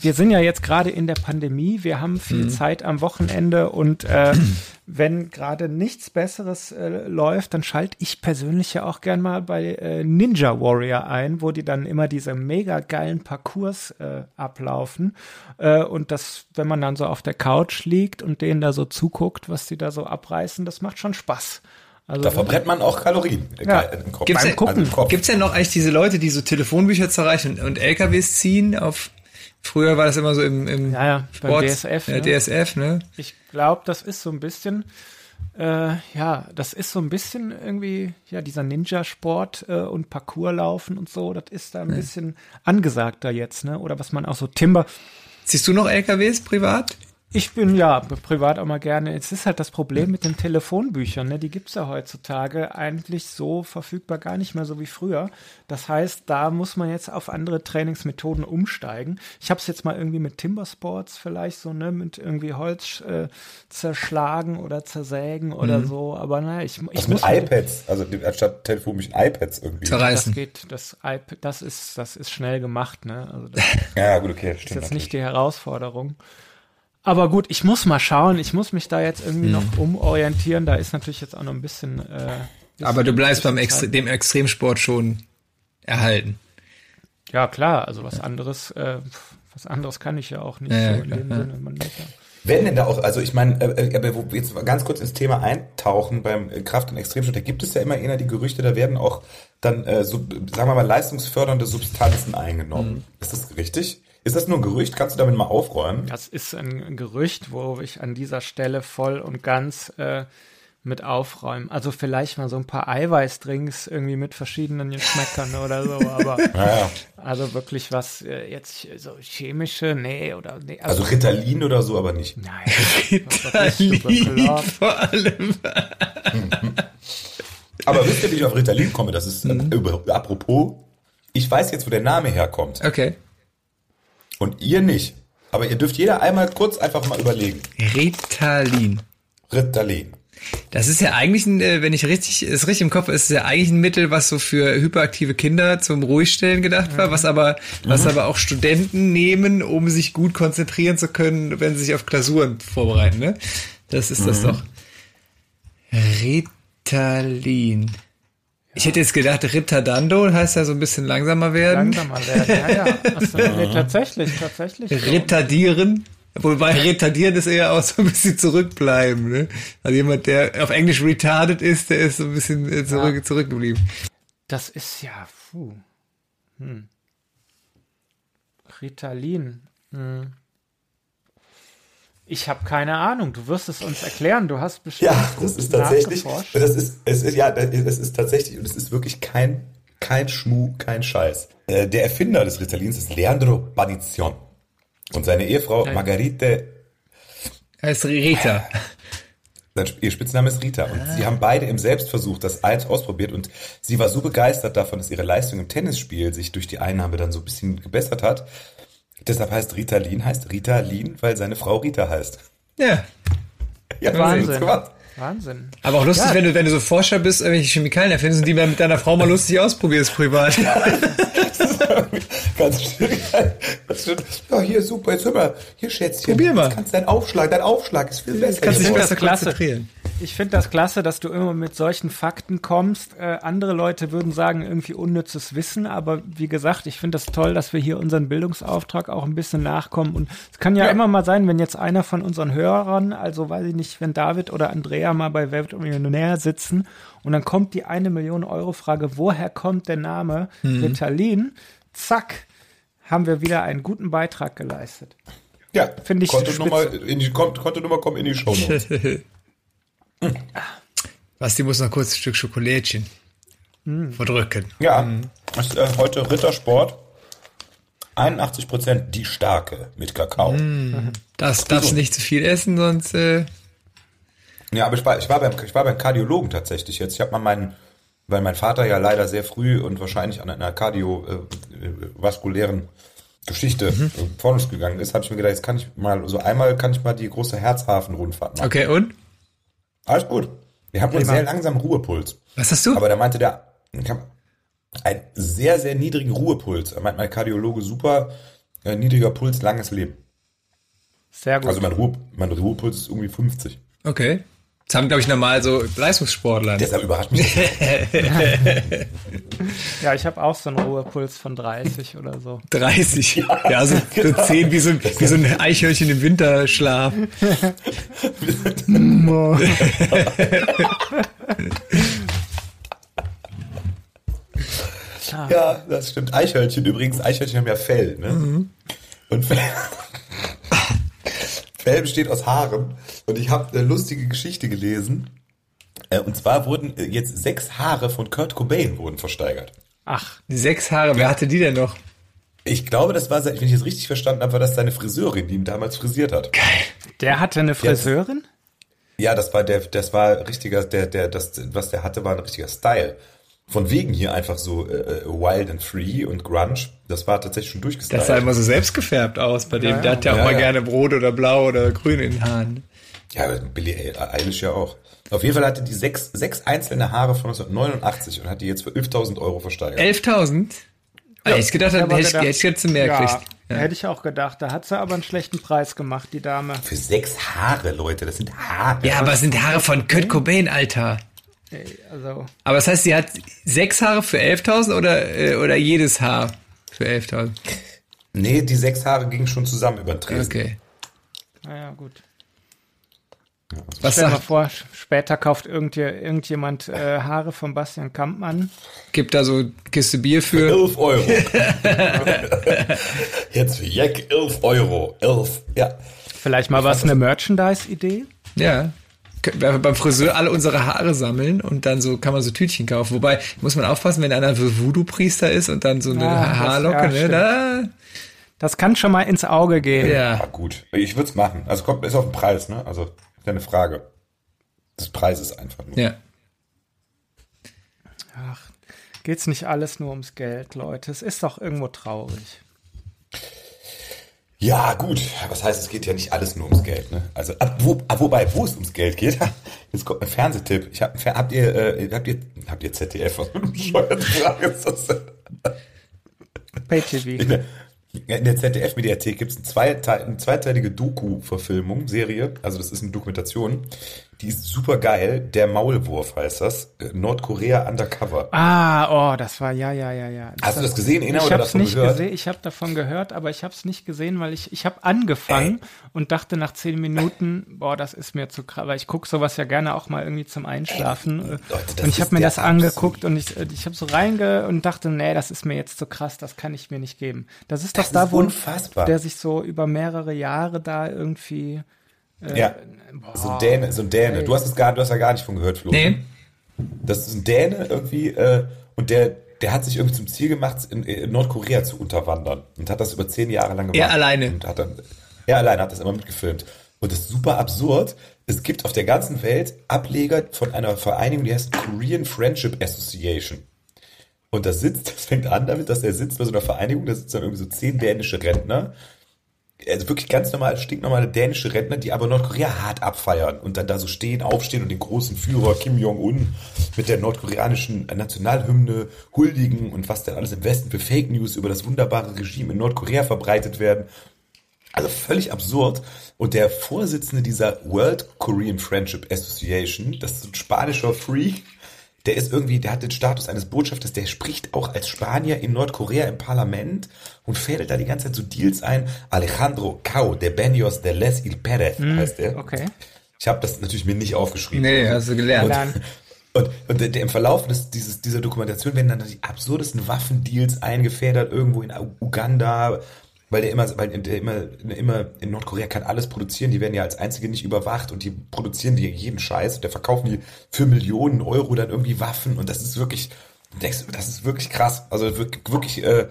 Speaker 3: wir sind ja jetzt gerade in der Pandemie, wir haben viel
Speaker 2: Mhm.
Speaker 3: Zeit am Wochenende und äh, wenn gerade nichts Besseres äh, läuft, dann schalte ich persönlich ja auch gern mal bei äh, Ninja Warrior ein, wo die dann immer diese mega geilen Parcours äh, ablaufen äh, und das, wenn man dann so auf der Couch liegt und denen da so zuguckt, was die da so abreißen, das macht schon Spaß. Also
Speaker 1: Da verbrennt man auch Kalorien
Speaker 3: Ja.
Speaker 1: im Kopf.
Speaker 2: Gibt's denn,
Speaker 1: Gucken. Also Kopf.
Speaker 2: gibt's denn noch eigentlich diese Leute, die so Telefonbücher zerreichen und, und LKWs ziehen auf, früher war das immer so im, im
Speaker 3: Ja, ja,
Speaker 2: Sport,
Speaker 3: DSF,
Speaker 2: Ja,
Speaker 3: ne?
Speaker 2: DSF, ne?
Speaker 3: Ich glaube, das ist so ein bisschen, äh, ja, das ist so ein bisschen irgendwie, ja, dieser Ninja-Sport äh, und Parcourslaufen und so, das ist da ein bisschen angesagter jetzt, ne? Oder was man auch so Timber.
Speaker 2: Ziehst du noch LKWs privat?
Speaker 3: Ich bin ja privat auch mal gerne. Es ist halt das Problem mit den Telefonbüchern, ne? Die gibt's ja heutzutage eigentlich so verfügbar gar nicht mehr so wie früher. Das heißt, da muss man jetzt auf andere Trainingsmethoden umsteigen. Ich habe es jetzt mal irgendwie mit Timbersports vielleicht so, ne, mit irgendwie Holz äh, zerschlagen oder zersägen oder so. Aber naja, ich, ich
Speaker 1: mit
Speaker 3: muss mir-
Speaker 1: iPads, also anstatt Telefonbüchern iPads irgendwie.
Speaker 3: das
Speaker 2: Zerreißen.
Speaker 3: geht, das iPad, das ist, das ist schnell gemacht, ne? Also das
Speaker 1: Ja, gut, okay,
Speaker 3: ist
Speaker 1: stimmt.
Speaker 3: jetzt nicht die Herausforderung. Aber gut, ich muss mal schauen. Ich muss mich da jetzt irgendwie noch umorientieren. Da ist natürlich jetzt auch noch ein bisschen. Äh, bisschen
Speaker 2: Aber du bleibst beim Extre dem Extremsport schon erhalten.
Speaker 3: Ja, klar. Also was anderes, äh, was anderes kann ich ja auch nicht
Speaker 2: Ja,
Speaker 3: so in
Speaker 2: klar,
Speaker 3: dem
Speaker 2: ja.
Speaker 3: Sinne. Man muss ja.
Speaker 1: Werden denn da auch, also ich meine, äh, äh, aber wo wir jetzt mal ganz kurz ins Thema eintauchen beim Kraft- und Extremsport, da gibt es ja immer eher die Gerüchte, da werden auch dann, äh, so, sagen wir mal, leistungsfördernde Substanzen eingenommen.
Speaker 3: Mhm.
Speaker 1: Ist das richtig? Ist das nur ein Gerücht? Kannst du damit mal aufräumen?
Speaker 3: Das ist ein Gerücht, wo ich an dieser Stelle voll und ganz äh, mit aufräumen. Also vielleicht mal so ein paar Eiweißdrinks irgendwie mit verschiedenen Geschmäckern oder so, aber
Speaker 1: Ja,
Speaker 3: also wirklich was äh, jetzt so chemische, nee, oder nee,
Speaker 1: Also Ritalin oder so, aber nicht.
Speaker 3: nein,
Speaker 2: Ritalin
Speaker 3: klar.
Speaker 2: vor allem.
Speaker 1: Aber wisst ihr, wie ich auf Ritalin komme? Das ist, äh, über, apropos, ich weiß jetzt, wo der Name herkommt.
Speaker 2: Okay.
Speaker 1: Und ihr nicht. Aber ihr dürft jeder einmal kurz einfach mal überlegen.
Speaker 2: Ritalin.
Speaker 1: Ritalin.
Speaker 2: Das ist ja eigentlich, ein, äh, wenn ich richtig, es richtig im Kopf ist, ist ja eigentlich ein Mittel, was so für hyperaktive Kinder zum Ruhigstellen gedacht war, was aber, was aber auch Studenten nehmen, um sich gut konzentrieren zu können, wenn sie sich auf Klausuren vorbereiten, ne? Das ist das doch. Ritalin. Ich hätte jetzt gedacht, Ritardando heißt ja so ein bisschen langsamer werden.
Speaker 3: Langsamer werden. Ja, ja. Achso, nee, tatsächlich, tatsächlich.
Speaker 2: Retardieren. Wobei retardieren ist eher auch so ein bisschen zurückbleiben. Ne? Also jemand, der auf Englisch retarded ist, der ist so ein bisschen äh, zurück, zurückgeblieben.
Speaker 3: Das ist ja, puh. Hm. Ritalin. Hm. Ich habe keine Ahnung. Du wirst es uns erklären. Du hast bestimmt
Speaker 1: Ja, das ist tatsächlich, das ist, es ist, ja, das ist tatsächlich, und es ist wirklich kein, kein Schmuh, kein Scheiß. Äh, Der Erfinder des Ritalins ist Leandro Badizion. Und seine Ehefrau Margarite
Speaker 2: Heißt Rita.
Speaker 1: Sein Sp- Ihr Spitzname ist Rita. Und sie haben beide im Selbstversuch das eins ausprobiert und sie war so begeistert davon, dass ihre Leistung im Tennisspiel sich durch die Einnahme dann so ein bisschen gebessert hat. Deshalb heißt Ritalin, heißt Ritalin, weil seine Frau Rita heißt.
Speaker 2: Ja.
Speaker 1: Ja,
Speaker 3: Wahnsinn. Wahnsinn.
Speaker 2: Aber auch lustig,
Speaker 3: Ja.
Speaker 2: wenn du, wenn du so Forscher bist, irgendwelche Chemikalien erfindest und die mal mit deiner Frau mal lustig ausprobierst privat.
Speaker 1: Ganz schön. Ganz schön. Ja, hier super, jetzt hör mal, hier Schätzchen.
Speaker 2: Probier mal.
Speaker 1: Jetzt kannst dein Aufschlag, dein Aufschlag ist viel besser.
Speaker 2: Kannst dich besser
Speaker 3: klasse.
Speaker 2: konzentrieren.
Speaker 3: Ich finde das klasse, dass du immer mit solchen Fakten kommst. Äh, andere Leute würden sagen, irgendwie unnützes Wissen, aber wie gesagt, ich finde das toll, dass wir hier unseren Bildungsauftrag auch ein bisschen nachkommen. Und es kann ja,
Speaker 1: Ja.
Speaker 3: immer mal sein, wenn jetzt einer von unseren Hörern, also weiß ich nicht, wenn David oder Andrea mal bei Wer wird Millionär sitzen und dann kommt die eine Million Euro Frage, woher kommt der Name Ritalin? Zack, haben wir wieder einen guten Beitrag geleistet.
Speaker 1: Ja,
Speaker 3: Find ich
Speaker 1: Konto
Speaker 3: spitze.
Speaker 1: Nummer, in die, Kontonummer kommt in die Show Notes.
Speaker 2: Basti muss noch kurz ein Stück Schokolädchen
Speaker 3: Hm.
Speaker 2: verdrücken.
Speaker 1: Ja, das ist, äh, heute Rittersport. 81% die starke mit Kakao.
Speaker 2: Das darfst du nicht zu viel essen, sonst äh,
Speaker 1: Ja, aber ich war, ich war beim, ich war beim Kardiologen tatsächlich jetzt. Ich habe mal meinen, weil mein Vater ja leider sehr früh und wahrscheinlich an einer kardiovaskulären Geschichte
Speaker 2: Mhm.
Speaker 1: äh, vor uns gegangen ist, habe ich mir gedacht, jetzt kann ich mal, so einmal kann ich mal die große Herzhafen-Rundfahrt machen.
Speaker 2: okay und?
Speaker 1: Alles gut. Wir haben einen sehr langsamen Ruhepuls.
Speaker 2: Was hast du?
Speaker 1: Aber da meinte der, ich habe einen sehr, sehr niedrigen Ruhepuls. Er meint mein Kardiologe super, äh, niedriger Puls, langes Leben.
Speaker 3: Sehr gut.
Speaker 1: Also mein, Ruhe, mein Ruhepuls ist irgendwie 50.
Speaker 2: Okay. Das haben, glaube ich, normal so Leistungssportler.
Speaker 1: Deshalb überrascht mich das.
Speaker 3: ja, ich habe auch so einen Ruhepuls von 30 oder so.
Speaker 2: 30. Ja, so, so 10 wie so, ein- wie so ein Eichhörnchen im Winterschlaf.
Speaker 1: Ja, das stimmt. Eichhörnchen übrigens. Eichhörnchen haben ja Fell, ne? Und Fell, Fell besteht aus Haaren. Und ich habe eine lustige Geschichte gelesen. Äh, Und zwar wurden äh, jetzt sechs Haare von Kurt Cobain wurden versteigert.
Speaker 3: Ach,
Speaker 2: Die sechs Haare, wer hatte die denn noch?
Speaker 1: Ich glaube, das war, wenn ich es richtig verstanden habe, war das seine Friseurin, die ihn damals frisiert hat.
Speaker 3: der hatte eine Friseurin?
Speaker 1: Ja, das war der, das war richtiger, der, der, das, was der hatte, war ein richtiger Style. Von wegen hier einfach so äh, äh, wild and free und grunge. Das war tatsächlich schon durchgestylt.
Speaker 2: Das sah immer so selbstgefärbt aus bei dem. Der hat ja auch
Speaker 1: Ja,
Speaker 2: mal
Speaker 1: ja.
Speaker 2: gerne rot oder blau oder grün in den Haaren.
Speaker 1: Ja, Billie Eilish ja auch. Auf jeden Fall hatte die sechs, sechs einzelne Haare von 1989 und hat die jetzt für 11.000 Euro versteigert.
Speaker 2: 11.000? Ah, hätte ich gedacht,
Speaker 3: Ich
Speaker 2: hätte ich,
Speaker 3: gedacht-
Speaker 2: hätte ich jetzt mehr
Speaker 3: ja,
Speaker 2: gekriegt. Ja.
Speaker 3: hätte ich auch gedacht. Da hat sie aber einen schlechten Preis gemacht, die Dame.
Speaker 1: Für sechs Haare, Leute, das sind Haare.
Speaker 2: Ja, aber es sind Haare von Kurt Cobain, Alter.
Speaker 3: Also,
Speaker 2: Aber das heißt, sie hat sechs Haare für 11.000 oder, äh, oder jedes Haar für 11.000?
Speaker 1: Nee, die sechs Haare gingen schon zusammen über den Tresen.
Speaker 2: Okay.
Speaker 3: naja, gut.
Speaker 2: Was
Speaker 3: Stell dir mal vor, später kauft irgendje, irgendjemand äh, Haare von Bastian Kampmann.
Speaker 2: gibt da so Kiste Bier für?
Speaker 1: 11 Euro. Jetzt für Jack 11 Euro. 11. Ja.
Speaker 3: Vielleicht mal was, eine Merchandise-Idee?
Speaker 2: Ja. Beim Friseur alle unsere Haare sammeln und dann so kann man so Tütchen kaufen. Wobei muss man aufpassen, wenn einer Voodoo-Priester ist und dann so eine ah, Haarlocke, das, ja, ne? Da,
Speaker 3: das kann schon mal ins Auge gehen.
Speaker 1: Ja, ja gut. Ich würde es machen. Also kommt ist auf den Preis, ne? Also keine Frage. Das Preis ist einfach nur.
Speaker 2: Ja.
Speaker 3: Ach, geht's nicht alles nur ums Geld, Leute? Es ist doch irgendwo traurig.
Speaker 1: Ja, gut. Was heißt, es geht ja nicht alles nur ums Geld, ne? Also, ab, wo, ab, wobei, wo es ums Geld geht, jetzt kommt ein Fernsehtipp. Ich hab, habt ihr, äh, habt ihr, habt ihr ZDF? Was für eine bescheuerte Frage ist das?
Speaker 3: Pay-TV.
Speaker 1: In der ZDF-Mediathek gibt es eine, zweite, eine zweiteilige Doku-Verfilmung, Serie, also das ist eine Dokumentation, die ist super geil. Der Maulwurf heißt das. Äh, Nordkorea Undercover.
Speaker 3: Ah, oh, das war, ja, ja, ja, ja.
Speaker 1: Hast du das gesehen,
Speaker 3: Ina, oder davon nicht gehört? Gesehen, ich habe davon gehört, aber ich habe es nicht gesehen, weil ich, ich habe angefangen Ey. und dachte nach zehn Minuten, boah, das ist mir zu krass, weil ich gucke sowas ja gerne auch mal irgendwie zum Einschlafen. Ey, Leute, und ich habe mir das angeguckt und ich, ich habe so reinge und dachte, nee, das ist mir jetzt zu krass, das kann ich mir nicht geben. Das ist das doch da, wo unfassbar. der sich so über mehrere Jahre da irgendwie
Speaker 1: äh, ja, boah, so ein Däne, so ein Däne. Du hast es gar, du hast ja gar nicht von gehört, Flo. Nee. Das ist ein Däne irgendwie äh, und der, der hat sich irgendwie zum Ziel gemacht, in, in, Nordkorea zu unterwandern und hat das über zehn Jahre lang gemacht.
Speaker 2: Er alleine.
Speaker 1: Und hat dann, er alleine hat das immer mitgefilmt. Und das ist super absurd. Es gibt auf der ganzen Welt Ableger von einer Vereinigung, die heißt Korean Friendship Association. Und das sitzt, das fängt an damit, dass er sitzt bei so einer Vereinigung, da sitzen dann irgendwie so zehn dänische Rentner also wirklich ganz normal, stinknormale dänische Rentner, die aber Nordkorea hart abfeiern und dann da so stehen, aufstehen und den großen Führer Kim Jong-un mit der nordkoreanischen Nationalhymne huldigen und was dann alles im Westen für Fake News über das wunderbare Regime in Nordkorea verbreitet werden. Also völlig absurd. Und der Vorsitzende dieser World Korean Friendship Association, das ist ein spanischer Freak, der ist irgendwie, der hat den Status eines Botschafters, der spricht auch als Spanier in Nordkorea im Parlament und fädelt da die ganze Zeit so Deals ein. Alejandro Cao de Benios de Les Il Perez mm, heißt der.
Speaker 3: Okay.
Speaker 1: Ich habe das natürlich mir nicht aufgeschrieben.
Speaker 2: Nee, hast du gelernt.
Speaker 1: Und, und, und der, im Verlauf des, dieses, dieser Dokumentation werden dann die absurdesten Waffendeals eingefädert, irgendwo in Uganda, weil der immer, weil der immer, immer in Nordkorea kann alles produzieren, die werden ja als einzige nicht überwacht und die produzieren die jeden Scheiß und der verkaufen die für Millionen Euro dann irgendwie Waffen und das ist wirklich, das ist wirklich krass. Also wirklich, äh,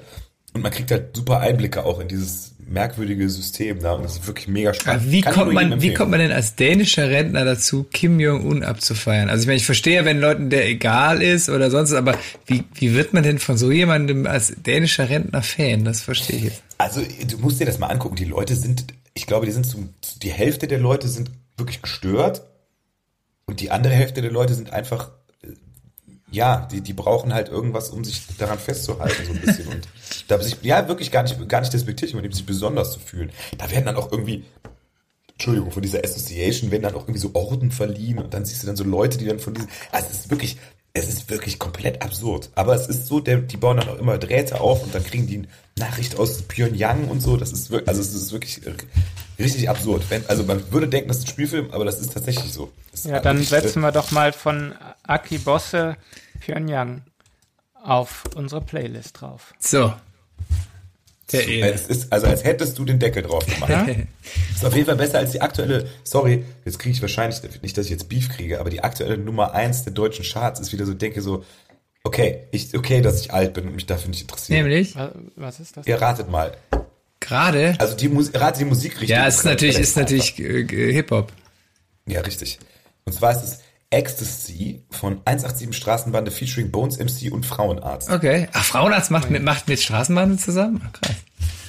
Speaker 1: und man kriegt halt super Einblicke auch in dieses merkwürdige System da und das ist wirklich mega spannend.
Speaker 2: wie kommt man, wie kommt man denn als dänischer Rentner dazu, Kim Jong-un abzufeiern? Also ich meine, ich verstehe ja, wenn Leuten der egal ist oder sonst, aber wie, wie wird man denn von so jemandem als dänischer Rentner Fan? Das verstehe ich jetzt.
Speaker 1: Also du musst dir das mal angucken. Die Leute sind, ich glaube, die sind zum, die Hälfte der Leute sind wirklich gestört und die andere Hälfte der Leute sind einfach ja, die, die brauchen halt irgendwas, um sich daran festzuhalten, so ein bisschen. Und da sich, ja, wirklich gar nicht, gar nicht despektierlich, um sich besonders zu fühlen. Da werden dann auch irgendwie, Entschuldigung, von dieser Association werden dann auch irgendwie so Orden verliehen und dann siehst du dann so Leute, die dann von diesen, also es ist wirklich, es ist wirklich komplett absurd. Aber es ist so, der, die bauen dann auch immer Drähte auf und dann kriegen die eine Nachricht aus Pyongyang und so. Das ist wirklich, also es ist wirklich richtig absurd. Wenn, also man würde denken, das ist ein Spielfilm, aber das ist tatsächlich so.
Speaker 3: ja, dann setzen wir doch mal von Aki Bosse Pyongyang auf unsere Playlist drauf.
Speaker 2: So.
Speaker 1: Der so, es ist, also als hättest du den Deckel drauf gemacht. Ja? ist auf jeden Fall besser als die aktuelle, sorry, jetzt kriege ich wahrscheinlich, nicht, dass ich jetzt Beef kriege, aber die aktuelle Nummer eins der deutschen Charts ist wieder so, denke so, okay, ich, okay, dass ich alt bin und mich dafür nicht interessiere.
Speaker 2: Nämlich?
Speaker 3: Was ist das?
Speaker 1: Ihr ratet mal.
Speaker 2: Gerade?
Speaker 1: Also die Musik, rate die Musikrichtung.
Speaker 2: Ja, es ist natürlich, ist natürlich Hip-Hop.
Speaker 1: Ja, richtig. Und zwar ist es Ecstasy von 187 Straßenbande featuring Bones MC und Frauenarzt.
Speaker 2: Okay. Ach, Frauenarzt macht mit, macht mit Straßenbande zusammen? Ach, krass.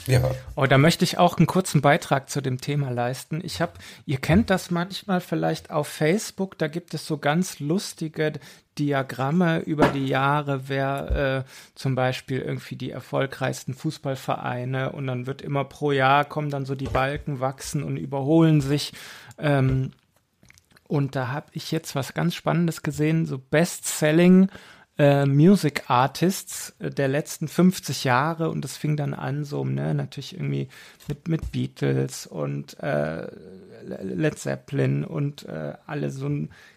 Speaker 3: Ja. Oh, da möchte ich auch einen kurzen Beitrag zu dem Thema leisten. Ich habe, ihr kennt das manchmal vielleicht auf Facebook, da gibt es so ganz lustige Diagramme über die Jahre, wer äh, zum Beispiel irgendwie die erfolgreichsten Fußballvereine und dann wird immer pro Jahr kommen dann so die Balken wachsen und überholen sich. Ähm, und da habe ich jetzt was ganz Spannendes gesehen, so Best-Selling äh, Music Artists äh, der letzten 50 Jahre und das fing dann an so, ne, natürlich irgendwie mit, mit Beatles und äh, Led Zeppelin und äh, alle so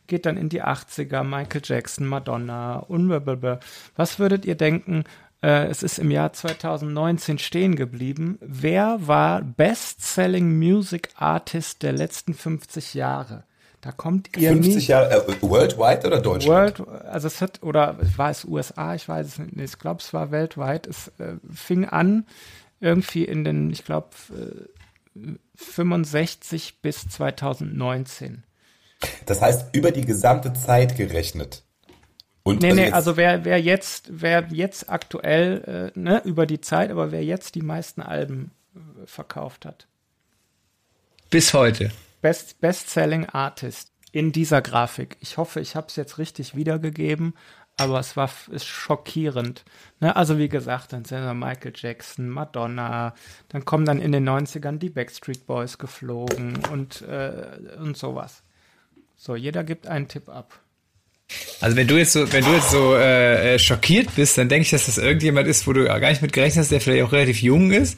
Speaker 3: geht dann in die 80er, Michael Jackson, Madonna und blablabla. Was würdet ihr denken, äh, es ist im Jahr 2019 stehen geblieben. Wer war Best-Selling Music Artist der letzten 50 Jahre? Da kommt ihr
Speaker 1: 50 Jahre, äh, worldwide oder Deutschland?
Speaker 3: World, also es hat, oder war es USA, ich weiß es nicht, ich glaube, es war weltweit. Es äh, fing an irgendwie in den, ich glaube, äh, 65 bis 2019.
Speaker 1: Das heißt, über die gesamte Zeit gerechnet.
Speaker 3: Und nee, also nee, also wer, wer jetzt, wer jetzt aktuell, äh, ne, über die Zeit, aber wer jetzt die meisten Alben äh, verkauft hat.
Speaker 2: Bis heute.
Speaker 3: Best, Best-Selling Artist in dieser Grafik. Ich hoffe, ich habe es jetzt richtig wiedergegeben, aber es war ist schockierend. Ne? Also wie gesagt, dann sind wir Michael Jackson, Madonna, dann kommen dann in den 90ern die Backstreet Boys geflogen und, äh, und sowas. So, jeder gibt einen Tipp ab.
Speaker 2: Also wenn du jetzt so, wenn du jetzt so äh, äh schockiert bist, dann denke ich, dass das irgendjemand ist, wo du gar nicht mit gerechnet hast, der vielleicht auch relativ jung ist.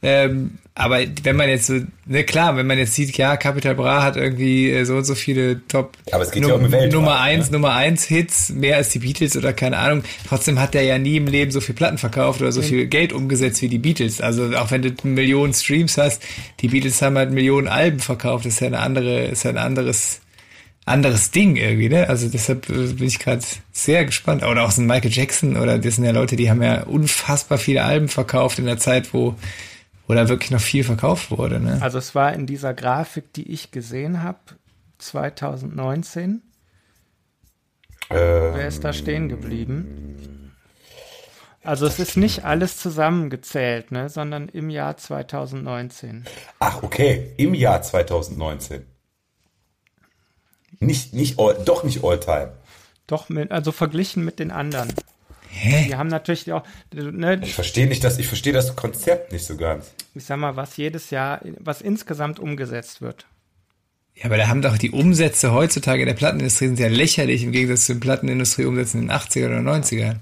Speaker 2: Ähm, aber wenn man jetzt so, ne klar, wenn man jetzt sieht, ja, Capital Bra hat irgendwie äh, so und so viele Top
Speaker 1: aber es geht Num ja um Welt
Speaker 2: Nummer eins, ne? Nummer eins Hits, mehr als die Beatles oder keine Ahnung. Trotzdem hat der ja nie im Leben so viel Platten verkauft oder so mhm. viel Geld umgesetzt wie die Beatles. Also auch wenn du Millionen Streams hast, die Beatles haben halt Millionen Alben verkauft. Das ist ja eine andere, ist ja ein anderes anderes Ding irgendwie, ne? Also deshalb äh, bin ich gerade sehr gespannt. Oder auch so ein Michael Jackson oder das sind ja Leute, die haben ja unfassbar viele Alben verkauft in der Zeit, wo wo da wirklich noch viel verkauft wurde. Ne?
Speaker 3: Also es war in dieser Grafik, die ich gesehen habe, 2019. Ähm, Wer ist da stehen geblieben? Also es ist nicht alles zusammengezählt, ne, sondern im Jahr 2019.
Speaker 1: Ach, okay, im Jahr 2019. Nicht, nicht all, doch nicht All-Time.
Speaker 3: Doch, mit, also verglichen mit den anderen. Hä? Die haben natürlich auch.
Speaker 1: Ne, ich verstehe nicht das, ich verstehe das Konzept nicht so ganz.
Speaker 3: Ich sag mal, was jedes Jahr, was insgesamt umgesetzt wird.
Speaker 2: Ja, aber da haben doch die Umsätze heutzutage in der Plattenindustrie sind ja lächerlich im Gegensatz zu den Plattenindustrie-Umsätzen in den 80er oder 90ern.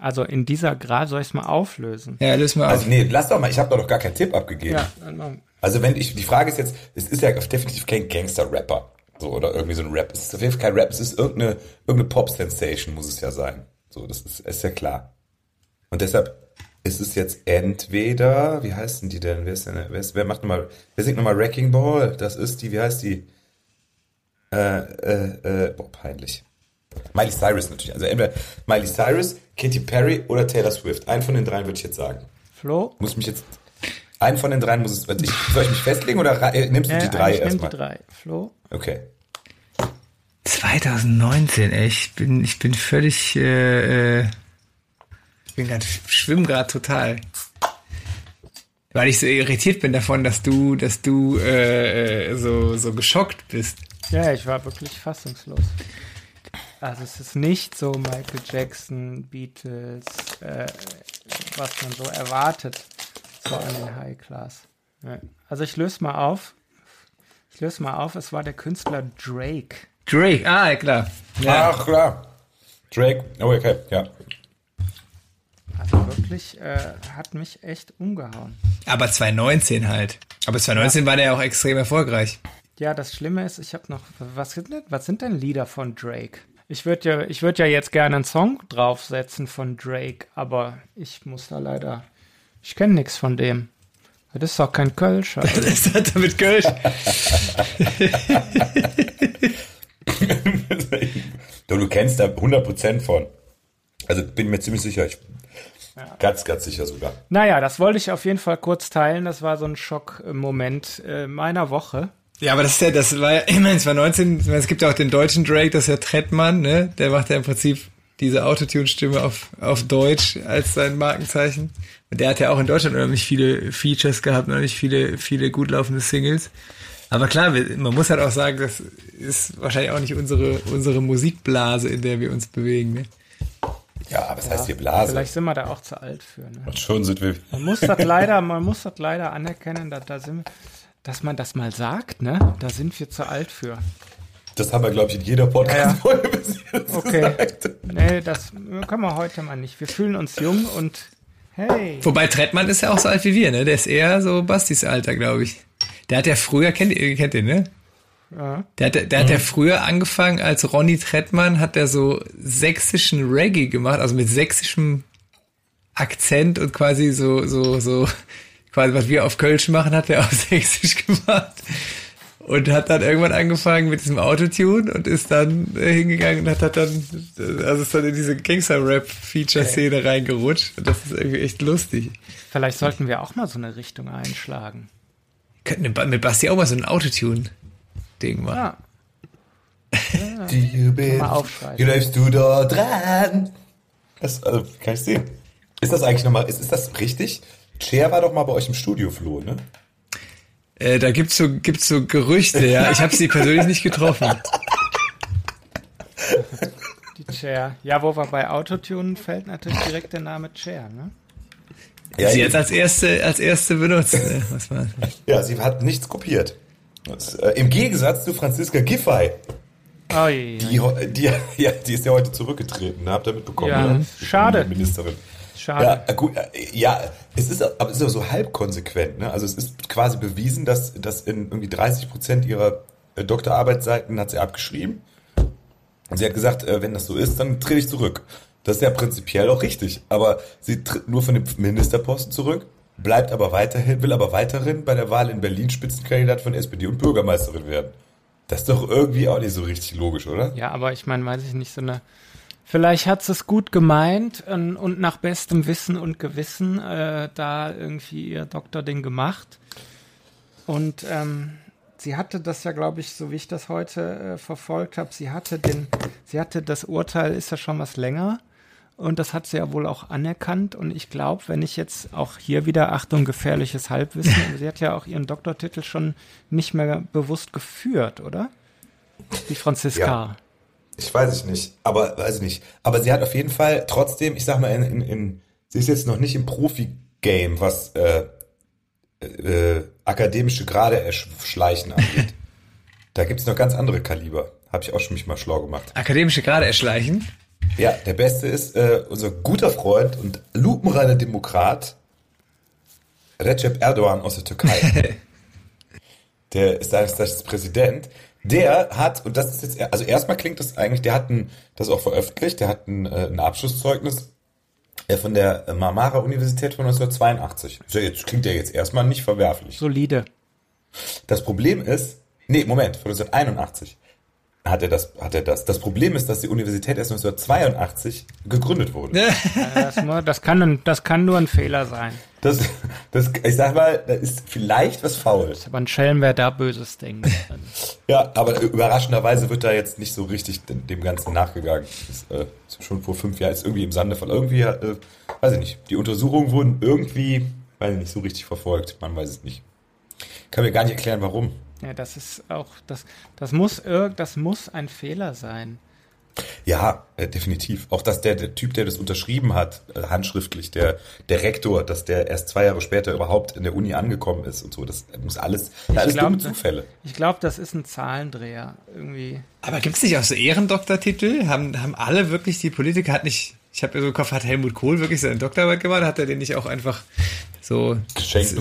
Speaker 3: Also in dieser Grad soll ich es mal auflösen.
Speaker 2: Ja, löse mal
Speaker 1: also auf. Also nee, lass doch mal, ich habe doch noch gar keinen Tipp abgegeben. Ja, dann mal. Also wenn ich, die Frage ist jetzt, es ist ja definitiv kein Gangster-Rapper. So, oder irgendwie so ein Rap. Es ist auf jeden Fall kein Rap, es ist irgendeine, irgendeine Pop-Sensation, muss es ja sein. So, das ist, ist ja klar. Und deshalb ist es jetzt entweder, wie heißen die denn? Wer ist denn, wer, ist, wer macht nochmal, wer singt nochmal Wrecking Ball? Das ist die, wie heißt die? Äh, äh, äh, boah, peinlich. Miley Cyrus natürlich. Also entweder Miley Cyrus, Katy Perry oder Taylor Swift. Einen von den dreien würde ich jetzt sagen.
Speaker 3: Flo?
Speaker 1: Muss mich jetzt, einen von den dreien muss es, ich, soll ich mich festlegen oder äh, nimmst du die drei erstmal?
Speaker 3: die drei. Flo?
Speaker 1: Okay.
Speaker 2: 2019, ey, ich bin, ich bin völlig, äh, äh ich bin gerade, schwimm gerade total. Weil ich so irritiert bin davon, dass du, dass du äh, äh, so, so geschockt bist.
Speaker 3: Ja, ich war wirklich fassungslos. Also es ist nicht so Michael Jackson, Beatles, äh, was man so erwartet, so an den High Class. Also ich löse mal auf. Ich löse mal auf, es war der Künstler Drake.
Speaker 2: Drake, ah, klar.
Speaker 1: Ja. Ach, klar. Drake, oh, okay, ja.
Speaker 3: Also wirklich äh, hat mich echt umgehauen.
Speaker 2: Aber 2019 halt. Aber 2019 ja. war der ja auch extrem erfolgreich.
Speaker 3: Ja, das Schlimme ist, ich habe noch, was sind, denn, was sind denn Lieder von Drake? Ich würde ja, ich würde ja jetzt gerne einen Song draufsetzen von Drake, aber ich muss da leider, ich kenne nichts von dem. Das ist doch kein Kölsch.
Speaker 2: Also. das ist damit Kölsch.
Speaker 1: Du kennst da 100% von. Also bin mir ziemlich sicher. Ich, ja. Ganz, ganz sicher sogar.
Speaker 3: Naja, das wollte ich auf jeden Fall kurz teilen. Das war so ein Schockmoment äh, meiner Woche.
Speaker 2: Ja, aber das ist ja, das war ja, immerhin, es war 19, es gibt ja auch den deutschen Drake, das ist ja Trettmann, ne? Der macht ja im Prinzip diese Autotune-Stimme auf, auf Deutsch als sein Markenzeichen. Und der hat ja auch in Deutschland unheimlich viele Features gehabt, unheimlich viele, viele gut laufende Singles. Aber klar, man muss halt auch sagen, das ist wahrscheinlich auch nicht unsere, unsere Musikblase, in der wir uns bewegen. Ne?
Speaker 1: Ja, aber es ja, heißt hier Blase.
Speaker 3: Vielleicht sind wir da auch zu alt für. Ne?
Speaker 1: Und schon sind wir.
Speaker 3: Man muss das leider, man muss das leider anerkennen, dass, da sind, dass man das mal sagt, ne? Da sind wir zu alt für.
Speaker 1: Das haben wir, glaube ich, in jeder Podcast-Folge ja. bis
Speaker 3: jetzt Okay. Gesagt. Nee, das können wir heute mal nicht. Wir fühlen uns jung und hey.
Speaker 2: Wobei Trettmann ist ja auch so alt wie wir, ne? Der ist eher so Bastis Alter, glaube ich. Der hat ja früher, kennt ihr, kennt ihr, ne? Ja. Der hat, der hat ja früher angefangen, als Ronny Trettmann hat der so sächsischen Reggae gemacht, also mit sächsischem Akzent und quasi so, so, so, quasi was wir auf Kölsch machen, hat er auf Sächsisch gemacht. und hat dann irgendwann angefangen mit diesem Autotune und ist dann äh, hingegangen und hat, hat dann, äh, also ist dann in diese Gangster-Rap-Feature-Szene okay. reingerutscht. Und das ist irgendwie echt lustig.
Speaker 3: Vielleicht sollten wir auch mal so eine Richtung einschlagen.
Speaker 2: Könnten mit Basti auch mal so ein Autotune-Ding machen. Ja.
Speaker 1: ja. Du bist, wie läufst du da dran? Das also, kann ich sehen. Ist das eigentlich nochmal, ist, ist das richtig? Cher war doch mal bei euch im Studio, Flo, ne?
Speaker 2: Äh, da gibt's so, gibt's so Gerüchte, ja. Ich habe sie persönlich nicht getroffen.
Speaker 3: Die Chair. Ja, wo wir bei Autotune fällt natürlich direkt der Name Chair, ne?
Speaker 2: Ja, sie jetzt als erste, als erste benutzt. Ne?
Speaker 1: Ja, sie hat nichts kopiert. Das, äh, Im Gegensatz zu Franziska Giffey. Oh, je, die, die, ja, die ist ja heute zurückgetreten, ne? habt ihr mitbekommen? Ja,
Speaker 3: ne? schade.
Speaker 1: Ministerin. Schade. Ja, gut, ja, es ist, aber es ist auch so halb konsequent. Ne? Also es ist quasi bewiesen, dass, dass in irgendwie 30 Prozent ihrer äh, Doktorarbeitsseiten hat sie abgeschrieben. Und sie hat gesagt, äh, wenn das so ist, dann trete ich zurück. Das ist ja prinzipiell auch richtig. Aber sie tritt nur von dem Ministerposten zurück, bleibt aber weiterhin, will aber weiterhin bei der Wahl in Berlin Spitzenkandidat von SPD und Bürgermeisterin werden. Das ist doch irgendwie auch nicht so richtig logisch, oder?
Speaker 3: Ja, aber ich meine, weiß ich nicht, so eine Vielleicht hat sie es gut gemeint und, und, nach bestem Wissen und Gewissen äh, da irgendwie ihr Doktording gemacht. Und ähm, sie hatte das ja, glaube ich, so wie ich das heute äh, verfolgt habe, sie hatte den, sie hatte das Urteil, ist ja schon was länger. Und das hat sie ja wohl auch anerkannt. Und ich glaube, wenn ich jetzt auch hier wieder, Achtung, gefährliches Halbwissen, sie hat ja auch ihren Doktortitel schon nicht mehr bewusst geführt, oder? Die Franziska.
Speaker 1: Ja. Ich weiß es nicht, aber weiß ich nicht. Aber sie hat auf jeden Fall trotzdem, ich sag mal, in, in, in sie ist jetzt noch nicht im Profi-Game, was äh, äh, akademische Grade erschleichen angeht. da gibt's noch ganz andere Kaliber. Habe ich auch schon mich mal schlau gemacht.
Speaker 2: Akademische Grade erschleichen?
Speaker 1: Ja, der beste ist äh, unser guter Freund und lupenreiner Demokrat Recep Erdogan aus der Türkei. der ist eigentlich Präsident der hat, und das ist jetzt, also erstmal klingt das eigentlich, der hat ein, das auch veröffentlicht, der hat ein, äh, ein Abschlusszeugnis äh, von der Marmara Universität von 1982. Jetzt klingt der jetzt erstmal nicht verwerflich.
Speaker 3: Solide.
Speaker 1: Das Problem ist, nee, Moment, von 1981 hat er das, hat er das. Das Problem ist, dass die Universität erst 1982 gegründet wurde.
Speaker 3: das, das, kann, das kann nur ein Fehler sein.
Speaker 1: Das, das, ich sag mal, da ist vielleicht was faul.
Speaker 3: Das ist aber ein Schelm, wer da Böses denkt.
Speaker 1: ja, aber überraschenderweise wird da jetzt nicht so richtig dem Ganzen nachgegangen. Das ist, äh, schon vor fünf Jahren ist irgendwie im Sande von irgendwie, äh, weiß ich nicht. Die Untersuchungen wurden irgendwie, weiß ich nicht, so richtig verfolgt. Man weiß es nicht. Kann mir gar nicht erklären, warum.
Speaker 3: Ja, das ist auch, das, das muss irg, das muss ein Fehler sein.
Speaker 1: Ja, äh, definitiv. Auch dass der, der Typ, der das unterschrieben hat, äh, handschriftlich, der, der Rektor, dass der erst zwei Jahre später überhaupt in der Uni angekommen ist und so, das muss alles, alles glaub, dumme Zufälle.
Speaker 3: Ich glaube, das ist ein Zahlendreher irgendwie.
Speaker 2: Aber gibt es nicht auch so Ehrendoktortitel? Haben, haben alle wirklich, die Politiker, hat nicht, ich habe so im Kopf, hat Helmut Kohl wirklich seine Doktorarbeit gemacht? Hat er den nicht auch einfach so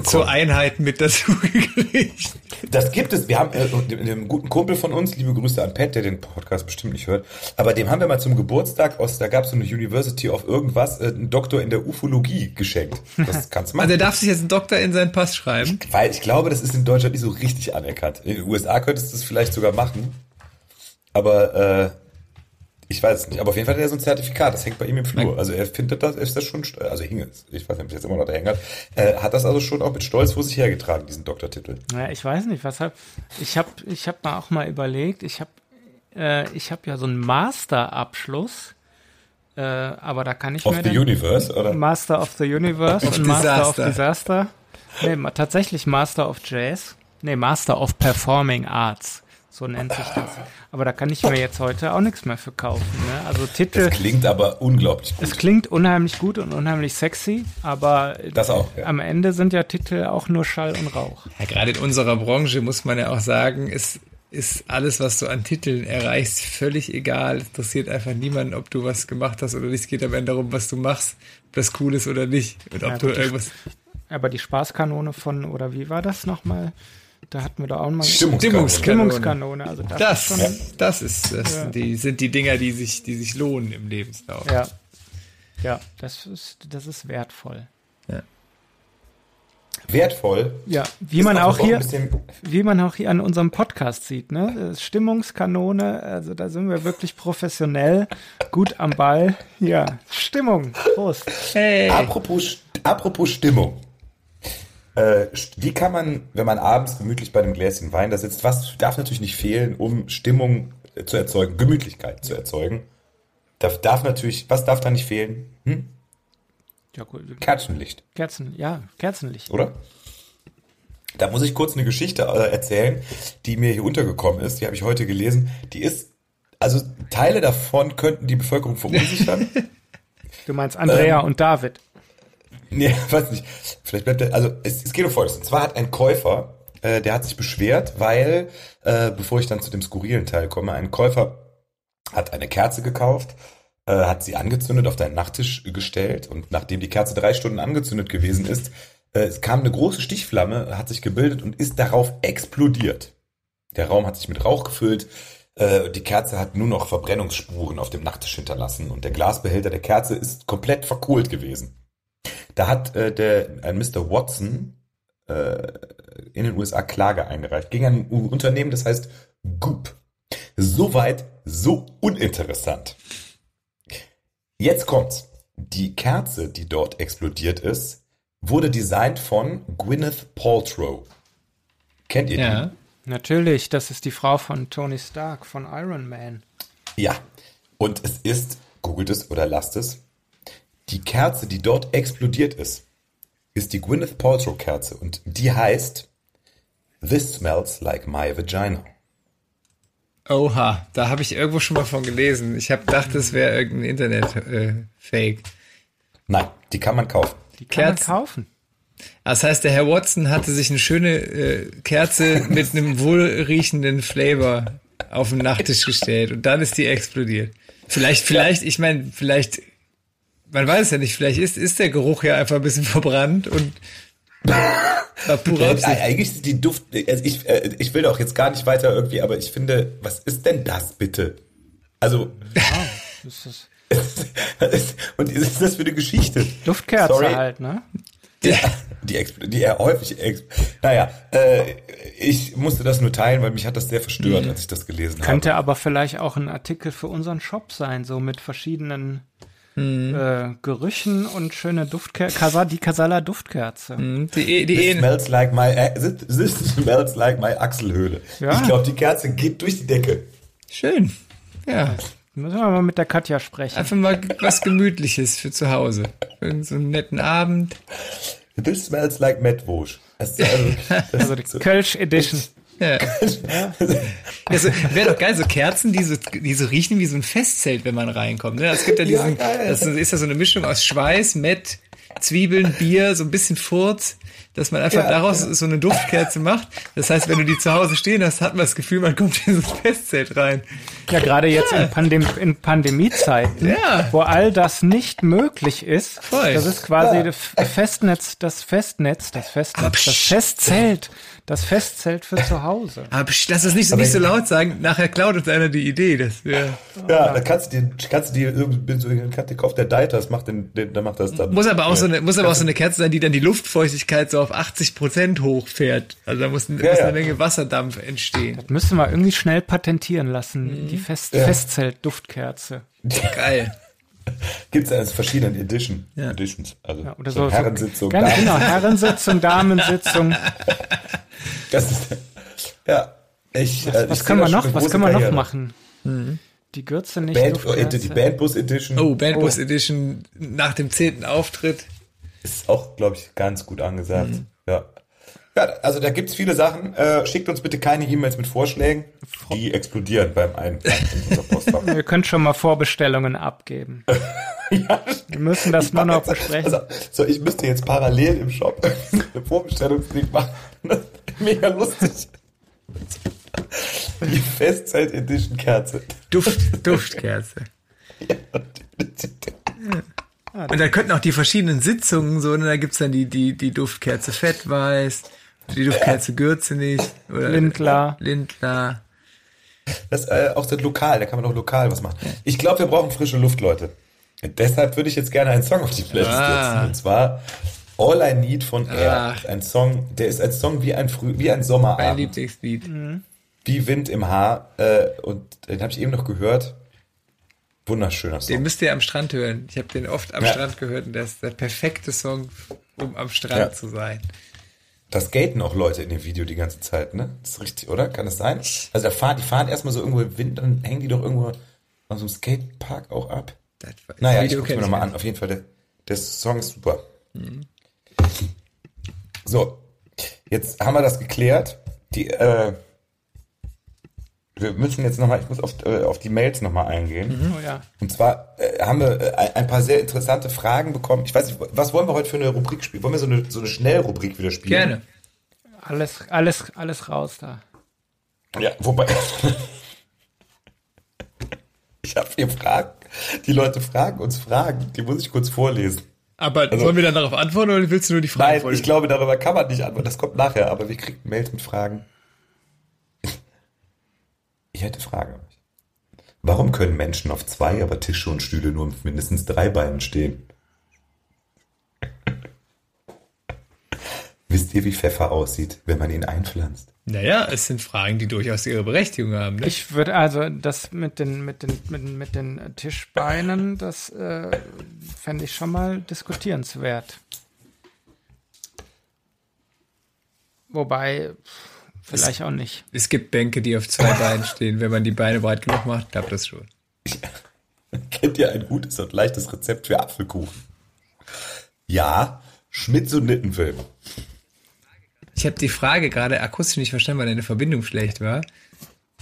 Speaker 2: zur Einheit mit dazu gekriegt.
Speaker 1: Das gibt es. Wir haben äh, dem, guten Kumpel von uns, liebe Grüße an Pat, der den Podcast bestimmt nicht hört, aber dem haben wir mal zum Geburtstag aus, da gab es so eine University of irgendwas, äh, einen Doktor in der Ufologie geschenkt. Das kannst du machen.
Speaker 2: Also der darf sich jetzt einen Doktor in seinen Pass schreiben?
Speaker 1: Ich, weil ich glaube, das ist in Deutschland nicht so richtig anerkannt. In den USA könntest du es vielleicht sogar machen. Aber äh, ich weiß es nicht, aber auf jeden Fall hat er so ein Zertifikat, das hängt bei ihm im Flur. Also er findet das, ist das schon, also hing es, ich weiß nicht, ob es jetzt immer noch da hängt, äh, hat das also schon auch mit Stolz vor sich hergetragen, diesen Doktortitel.
Speaker 3: Ja, ich weiß nicht, was hab, ich habe ich hab mal auch mal überlegt, ich habe äh, ich habe ja so einen Masterabschluss, äh, aber da kann ich
Speaker 1: of mir the Universe, oder?
Speaker 3: Master of the Universe und Master of Disaster. Nee, tatsächlich Master of Jazz. Nee, Master of Performing Arts. So nennt sich das. Aber da kann ich mir jetzt heute auch nichts mehr für kaufen. Ne? Also Titel.
Speaker 1: Es klingt aber unglaublich
Speaker 3: gut. Es klingt unheimlich gut und unheimlich sexy, aber
Speaker 1: das auch, ja.
Speaker 3: am Ende sind ja Titel auch nur Schall und Rauch.
Speaker 2: Ja, gerade in unserer Branche muss man ja auch sagen, es ist alles, was du an Titeln erreichst, völlig egal. Es interessiert einfach niemanden, ob du was gemacht hast oder nicht. Es geht am Ende darum, was du machst, ob das cool ist oder nicht. Und ob ja, du irgendwas.
Speaker 3: Aber die Spaßkanone von, oder wie war das nochmal? Da hatten wir da auch mal
Speaker 2: Stimmungskanone.
Speaker 3: Stimmungskanone. Also
Speaker 2: das, das, ist, schon, das ist das ja. die, sind die Dinger, die sich, die sich lohnen im Lebenslauf.
Speaker 3: Ja, ja, das ist, das ist wertvoll.
Speaker 2: Ja.
Speaker 1: wertvoll.
Speaker 3: Ja, wie man auch hier, wie man auch hier an unserem Podcast sieht, ne? Stimmungskanone, also da sind wir wirklich professionell, gut am Ball. Ja, Stimmung, Prost.
Speaker 1: Hey. Apropos, apropos Stimmung. Äh, wie kann man, wenn man abends gemütlich bei dem Gläschen Wein da sitzt, was darf natürlich nicht fehlen, um Stimmung zu erzeugen, Gemütlichkeit zu erzeugen? Darf, darf natürlich, was darf da nicht fehlen? Hm? Ja, gut. Kerzenlicht.
Speaker 3: Kerzen, ja, Kerzenlicht.
Speaker 1: Oder? Da muss ich kurz eine Geschichte äh, erzählen, die mir hier untergekommen ist. Die habe ich heute gelesen. Die ist, also Teile davon könnten die Bevölkerung verunsichern.
Speaker 3: du meinst Andrea ähm, und David?
Speaker 1: Nee, weiß nicht. Vielleicht bleibt er, also es, es geht um Folgendes. Und zwar hat ein Käufer, äh, der hat sich beschwert, weil, äh, bevor ich dann zu dem skurrilen Teil komme, ein Käufer hat eine Kerze gekauft äh, hat sie angezündet, auf deinen Nachttisch gestellt und nachdem die Kerze drei Stunden angezündet gewesen ist, äh, es kam eine große Stichflamme, hat sich gebildet und ist darauf explodiert. Der Raum hat sich mit Rauch gefüllt, äh, die Kerze hat nur noch Verbrennungsspuren auf dem Nachttisch hinterlassen und der Glasbehälter der Kerze ist komplett verkohlt gewesen. Da hat äh, der ein Mr. Watson äh, in den USA Klage eingereicht gegen ein Unternehmen, das heißt Goop. Soweit so uninteressant. Jetzt kommt's. Die Kerze, die dort explodiert ist, wurde designt von Gwyneth Paltrow. Kennt ihr ja.
Speaker 3: die? Natürlich, das ist die Frau von Tony Stark von Iron Man.
Speaker 1: Ja, und es ist, googelt es oder lasst es, die Kerze, die dort explodiert ist, ist die Gwyneth Paltrow Kerze und die heißt This smells like my vagina.
Speaker 2: Oha, da habe ich irgendwo schon mal von gelesen. Ich habe gedacht, das wäre irgendein Internet-Fake. Äh,
Speaker 1: Nein, die kann man kaufen.
Speaker 3: Die kann Kerzen. man kaufen.
Speaker 2: Das heißt, der Herr Watson hatte sich eine schöne äh, Kerze mit einem wohlriechenden Flavor auf den Nachttisch gestellt und dann ist die explodiert. Vielleicht, vielleicht, ich meine, vielleicht, man weiß ja nicht, vielleicht ist, ist der Geruch ja einfach ein bisschen verbrannt und
Speaker 1: Eigentlich ist die Duft, also ich, äh, ich will doch jetzt gar nicht weiter irgendwie, aber ich finde, was ist denn das bitte? Also. Ja, ist das. und was ist das für eine Geschichte?
Speaker 3: Duftkerze Sorry. halt, ne?
Speaker 1: Ja, die, die eher häufig. Naja, äh, ich musste das nur teilen, weil mich hat das sehr verstört, mhm. als ich das gelesen
Speaker 3: Könnte habe. Könnte aber vielleicht auch ein Artikel für unseren Shop sein, so mit verschiedenen Mhm. Äh, Gerüchen und schöne Duftkerze, die Casala Duftkerze. Mhm.
Speaker 1: Die, die this smells like my, äh, this smells like my Achselhöhle. Ja. Ich glaube, die Kerze geht durch die Decke.
Speaker 2: Schön. Ja.
Speaker 3: Müssen wir mal mit der Katja sprechen.
Speaker 2: Einfach mal was Gemütliches für zu Hause. Irgend so einen netten Abend.
Speaker 1: This smells like Mettwurst. Also,
Speaker 3: also die Kölsch Edition. Ja.
Speaker 2: Also, Wäre doch geil, so Kerzen, die so, die so riechen wie so ein Festzelt, wenn man reinkommt. Ne? Es gibt ja diesen, ja, das ist ja so eine Mischung aus Schweiß, Mett, Zwiebeln, Bier, so ein bisschen Furz dass man einfach ja, daraus ja. so eine Duftkerze macht. Das heißt, wenn du die zu Hause stehen hast, hat man das Gefühl, man kommt in so ein Festzelt rein.
Speaker 3: Ja, gerade jetzt in, Pandem in Pandemiezeiten, ja. wo all das nicht möglich ist. Voll. Das ist quasi das Festnetz, das Festnetz, das Festnetz, das Festzelt das Festzelt für zu Hause.
Speaker 2: Aber lass das nicht, so, nicht so laut sagen. Nachher klaut uns einer die Idee. Das
Speaker 1: ja, ja, da kannst du die, kannst du die irgendwie auf der Deiter, das macht den, den, dann macht das dann.
Speaker 2: Muss aber auch so eine, muss aber auch so eine Kerze sein, die dann die Luftfeuchtigkeit so auf 80 Prozent hochfährt. Also da muss, ja, muss eine Menge Wasserdampf entstehen.
Speaker 3: Das müssen wir irgendwie schnell patentieren lassen. Mhm. Die Fest, Festzelt-Duftkerze.
Speaker 2: Geil.
Speaker 1: Gibt es als verschiedenen Edition, ja. Editions. Also
Speaker 3: ja, oder so, so Herrensitzung. Ganz genau, Herrensitzung, Damensitzung.
Speaker 1: Das ist, ja. Ich,
Speaker 3: was, äh, was können wir noch, was können wir noch machen? Mhm. Die Gürze nicht.
Speaker 1: Band, oh, die Bandbus Edition.
Speaker 2: Oh, Bandbus oh. Edition nach dem zehnten Auftritt.
Speaker 1: Ist auch, glaube ich, ganz gut angesagt. Mhm. Ja. Ja, also da gibt's viele Sachen. Äh, schickt uns bitte keine E-Mails mit Vorschlägen. Die explodieren beim Einpacken in unser
Speaker 3: Postfach. Wir können schon mal Vorbestellungen abgeben. ja, Wir müssen das nur noch besprechen. Also,
Speaker 1: so, ich müsste jetzt parallel im Shop eine Vorbestellungslink machen. Mega lustig. Die Festzeit Edition Kerze.
Speaker 2: Duft, Duftkerze. ja. Und da könnten auch die verschiedenen Sitzungen so, ne, da gibt's dann die, die, die Duftkerze Fettweiß, Gürze nicht. Oder
Speaker 3: Lindler.
Speaker 2: Lindler.
Speaker 1: Das äh, auch das lokal, da kann man auch lokal was machen. Ich glaube, wir brauchen frische Luft, Leute. Deshalb würde ich jetzt gerne einen Song auf die Playlist ah. setzen. Und zwar All I Need von Air.
Speaker 2: Ach.
Speaker 1: Ein Song, der ist ein Song wie ein Früh, wie ein
Speaker 2: Mein
Speaker 1: Sommerabend,
Speaker 2: Lieblingslied.
Speaker 1: wie Wind im Haar. Äh, und den habe ich eben noch gehört. Wunderschöner
Speaker 2: Den
Speaker 1: Song.
Speaker 2: müsst ihr am Strand hören. Ich habe den oft am
Speaker 1: Ja.
Speaker 2: Strand gehört und das ist der perfekte Song, um am Strand
Speaker 1: Ja.
Speaker 2: zu sein.
Speaker 1: Das skaten auch Leute in dem Video die ganze Zeit, ne? Das ist richtig, oder? Kann das sein? Also da fahren, die fahren erstmal so irgendwo im Wind, dann hängen die doch irgendwo an so einem Skatepark auch ab.
Speaker 2: Das,
Speaker 1: Naja, ich
Speaker 2: Video
Speaker 1: guck's mir nochmal an. Auf jeden Fall, der, der Song ist super.
Speaker 2: Mhm.
Speaker 1: So, jetzt haben wir das geklärt. Die, äh, wir müssen jetzt nochmal, ich muss auf, äh, auf die Mails nochmal eingehen.
Speaker 3: Oh ja.
Speaker 1: Und zwar äh, haben wir äh, ein paar sehr interessante Fragen bekommen. Ich weiß nicht, was wollen wir heute für eine Rubrik spielen? Wollen wir so eine, so eine Schnellrubrik wieder spielen?
Speaker 2: Gerne.
Speaker 3: Alles, alles, alles raus da.
Speaker 1: Ja, wobei. ich habe hier Fragen. Die Leute fragen uns Fragen. Die muss ich kurz vorlesen.
Speaker 2: Aber
Speaker 1: Also-
Speaker 2: sollen wir dann darauf antworten oder willst du nur die Frage
Speaker 1: Nein,
Speaker 2: vorlesen?
Speaker 1: ich glaube, darüber kann man nicht antworten. Das kommt nachher, aber wir kriegen Mails mit Fragen. Ich hätte euch. Warum können Menschen auf zwei, aber Tische und Stühle nur mit mindestens drei Beinen stehen? Wisst ihr, wie Pfeffer aussieht, wenn man ihn einpflanzt?
Speaker 2: Naja, es sind Fragen, die durchaus ihre Berechtigung haben. Ne?
Speaker 3: Ich würde also das mit den, mit den, mit, mit den Tischbeinen, das äh, fände ich schon mal diskutierenswert. Wobei, vielleicht auch nicht.
Speaker 2: Es gibt Bänke, die auf zwei Beinen stehen. Wenn man die Beine breit genug macht, klappt das schon.
Speaker 1: Kennt ihr ein gutes und leichtes Rezept für Apfelkuchen? Ja, Schmitz und Nittenfilm.
Speaker 2: Ich habe die Frage gerade akustisch nicht verstanden, weil deine Verbindung schlecht war.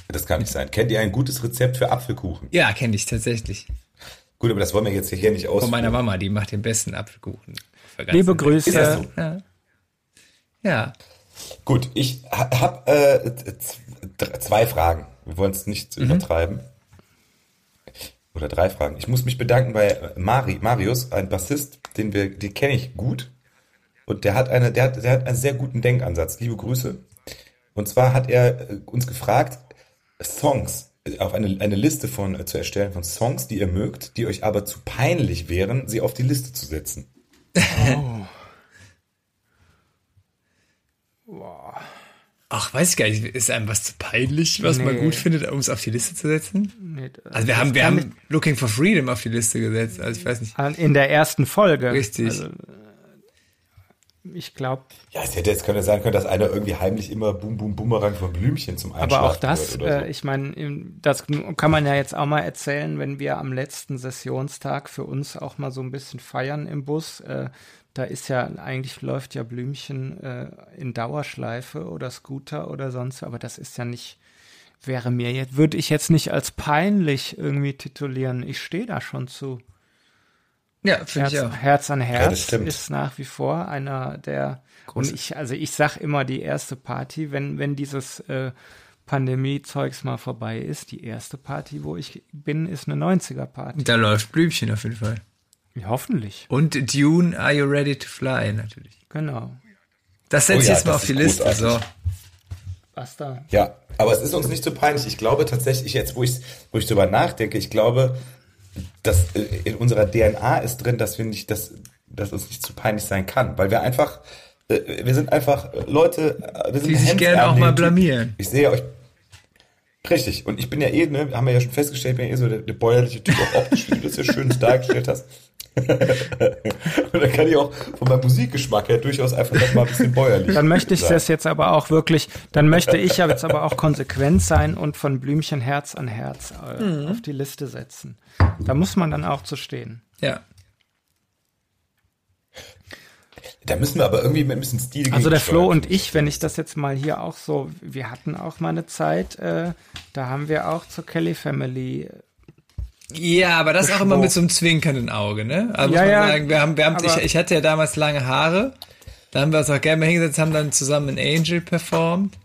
Speaker 1: Das kann nicht sein. Kennt ihr ein gutes Rezept für Apfelkuchen?
Speaker 2: Ja, kenne ich tatsächlich.
Speaker 1: Gut, aber das wollen wir jetzt hier nicht aus.
Speaker 2: Von meiner Mama, die macht den besten Apfelkuchen.
Speaker 3: Liebe. Grüße.
Speaker 1: Ist das so?
Speaker 2: Ja. ja.
Speaker 1: Gut, ich habe äh, zwei Fragen. Wir wollen es nicht
Speaker 2: Mhm.
Speaker 1: übertreiben. Oder drei Fragen. Ich muss mich bedanken bei Mari, Marius, ein Bassist, den wir, den kenne ich gut. Und der hat eine, der hat, der hat einen sehr guten Denkansatz. Liebe Grüße. Und zwar hat er äh, uns gefragt, Songs, äh, auf eine, eine Liste von, äh, zu erstellen von Songs, die ihr mögt, die euch aber zu peinlich wären, sie auf die Liste zu setzen.
Speaker 2: Ach, weiß ich gar nicht. Ist einem was zu peinlich, was man
Speaker 3: Nee.
Speaker 2: gut findet, um es auf die Liste zu setzen?
Speaker 3: Nee,
Speaker 2: Also wir haben, wir haben Looking for Freedom auf die Liste gesetzt. Also ich weiß nicht.
Speaker 3: In der ersten Folge.
Speaker 2: Richtig.
Speaker 3: Also, äh, ich glaube,
Speaker 1: Ja, es hätte jetzt könnte sein können, dass einer irgendwie heimlich immer Boom Boom Boomerang von Blümchen zum Einschlafen
Speaker 3: aber auch das,
Speaker 1: so.
Speaker 3: äh, ich meine, das kann man ja jetzt auch mal erzählen, wenn wir am letzten Sessionstag für uns auch mal so ein bisschen feiern im Bus. Äh, da ist ja, eigentlich läuft ja Blümchen äh, in Dauerschleife oder Scooter oder sonst, aber das ist ja nicht, wäre mir jetzt, würde ich jetzt nicht als peinlich irgendwie titulieren. Ich stehe da schon zu.
Speaker 2: Ja, finde
Speaker 3: Herz,
Speaker 2: ich auch.
Speaker 3: Herz an Herz
Speaker 1: stimmt.
Speaker 3: ist nach wie vor einer der
Speaker 2: Groß-
Speaker 3: und ich also ich sag immer die erste Party, wenn wenn dieses äh, Pandemie-Zeugs mal vorbei ist, die erste Party, wo ich bin, ist eine 90er Party.
Speaker 2: Da läuft Blümchen auf jeden Fall.
Speaker 3: Hoffentlich.
Speaker 2: Und Dune, Are You Ready to Fly, natürlich.
Speaker 3: Genau.
Speaker 2: Das setze
Speaker 1: Oh
Speaker 2: ich
Speaker 1: ja,
Speaker 2: jetzt mal auf die
Speaker 1: ist
Speaker 2: Liste.
Speaker 1: großartig.
Speaker 2: So.
Speaker 3: Basta.
Speaker 1: Ja, aber es ist uns nicht so peinlich. Ich glaube tatsächlich jetzt, wo ich, wo ich drüber nachdenke, ich glaube, dass äh, in unserer DNA ist drin, dass wir nicht, dass, dass uns nicht zu peinlich sein kann, weil wir einfach, äh, wir sind einfach Leute, äh, wir sind
Speaker 2: Die sich gerne auch mal blamieren.
Speaker 1: Ich sehe euch. Richtig. Und ich bin ja eh, ne, haben wir ja schon festgestellt, bin ja eh so der, der bäuerliche Typ, auch optisch, wie du das ja schön dargestellt hast. Und da kann ich auch von meinem Musikgeschmack her durchaus einfach noch mal ein bisschen bäuerlich
Speaker 3: Dann möchte ich
Speaker 1: sein.
Speaker 3: das jetzt aber auch wirklich, dann möchte ich ja jetzt aber auch konsequent sein und von Blümchen Herz an Herz äh,
Speaker 1: Mhm.
Speaker 3: auf die Liste setzen. Da muss man dann auch zu stehen.
Speaker 2: Ja.
Speaker 1: Da müssen wir aber irgendwie mit ein bisschen Stil
Speaker 3: Also der Flo und ich, wenn ich das jetzt mal hier auch so, wir hatten auch mal eine Zeit, äh, da haben wir auch zur Kelly Family.
Speaker 2: Ja, aber das auch immer mit so einem zwinkernden Auge, ne? Also
Speaker 3: Ja,
Speaker 2: muss man
Speaker 3: ja,
Speaker 2: sagen, wir haben, wir haben, ich, ich hatte ja damals lange Haare. Da haben wir uns auch gerne mal hingesetzt, haben dann zusammen in Angel performt.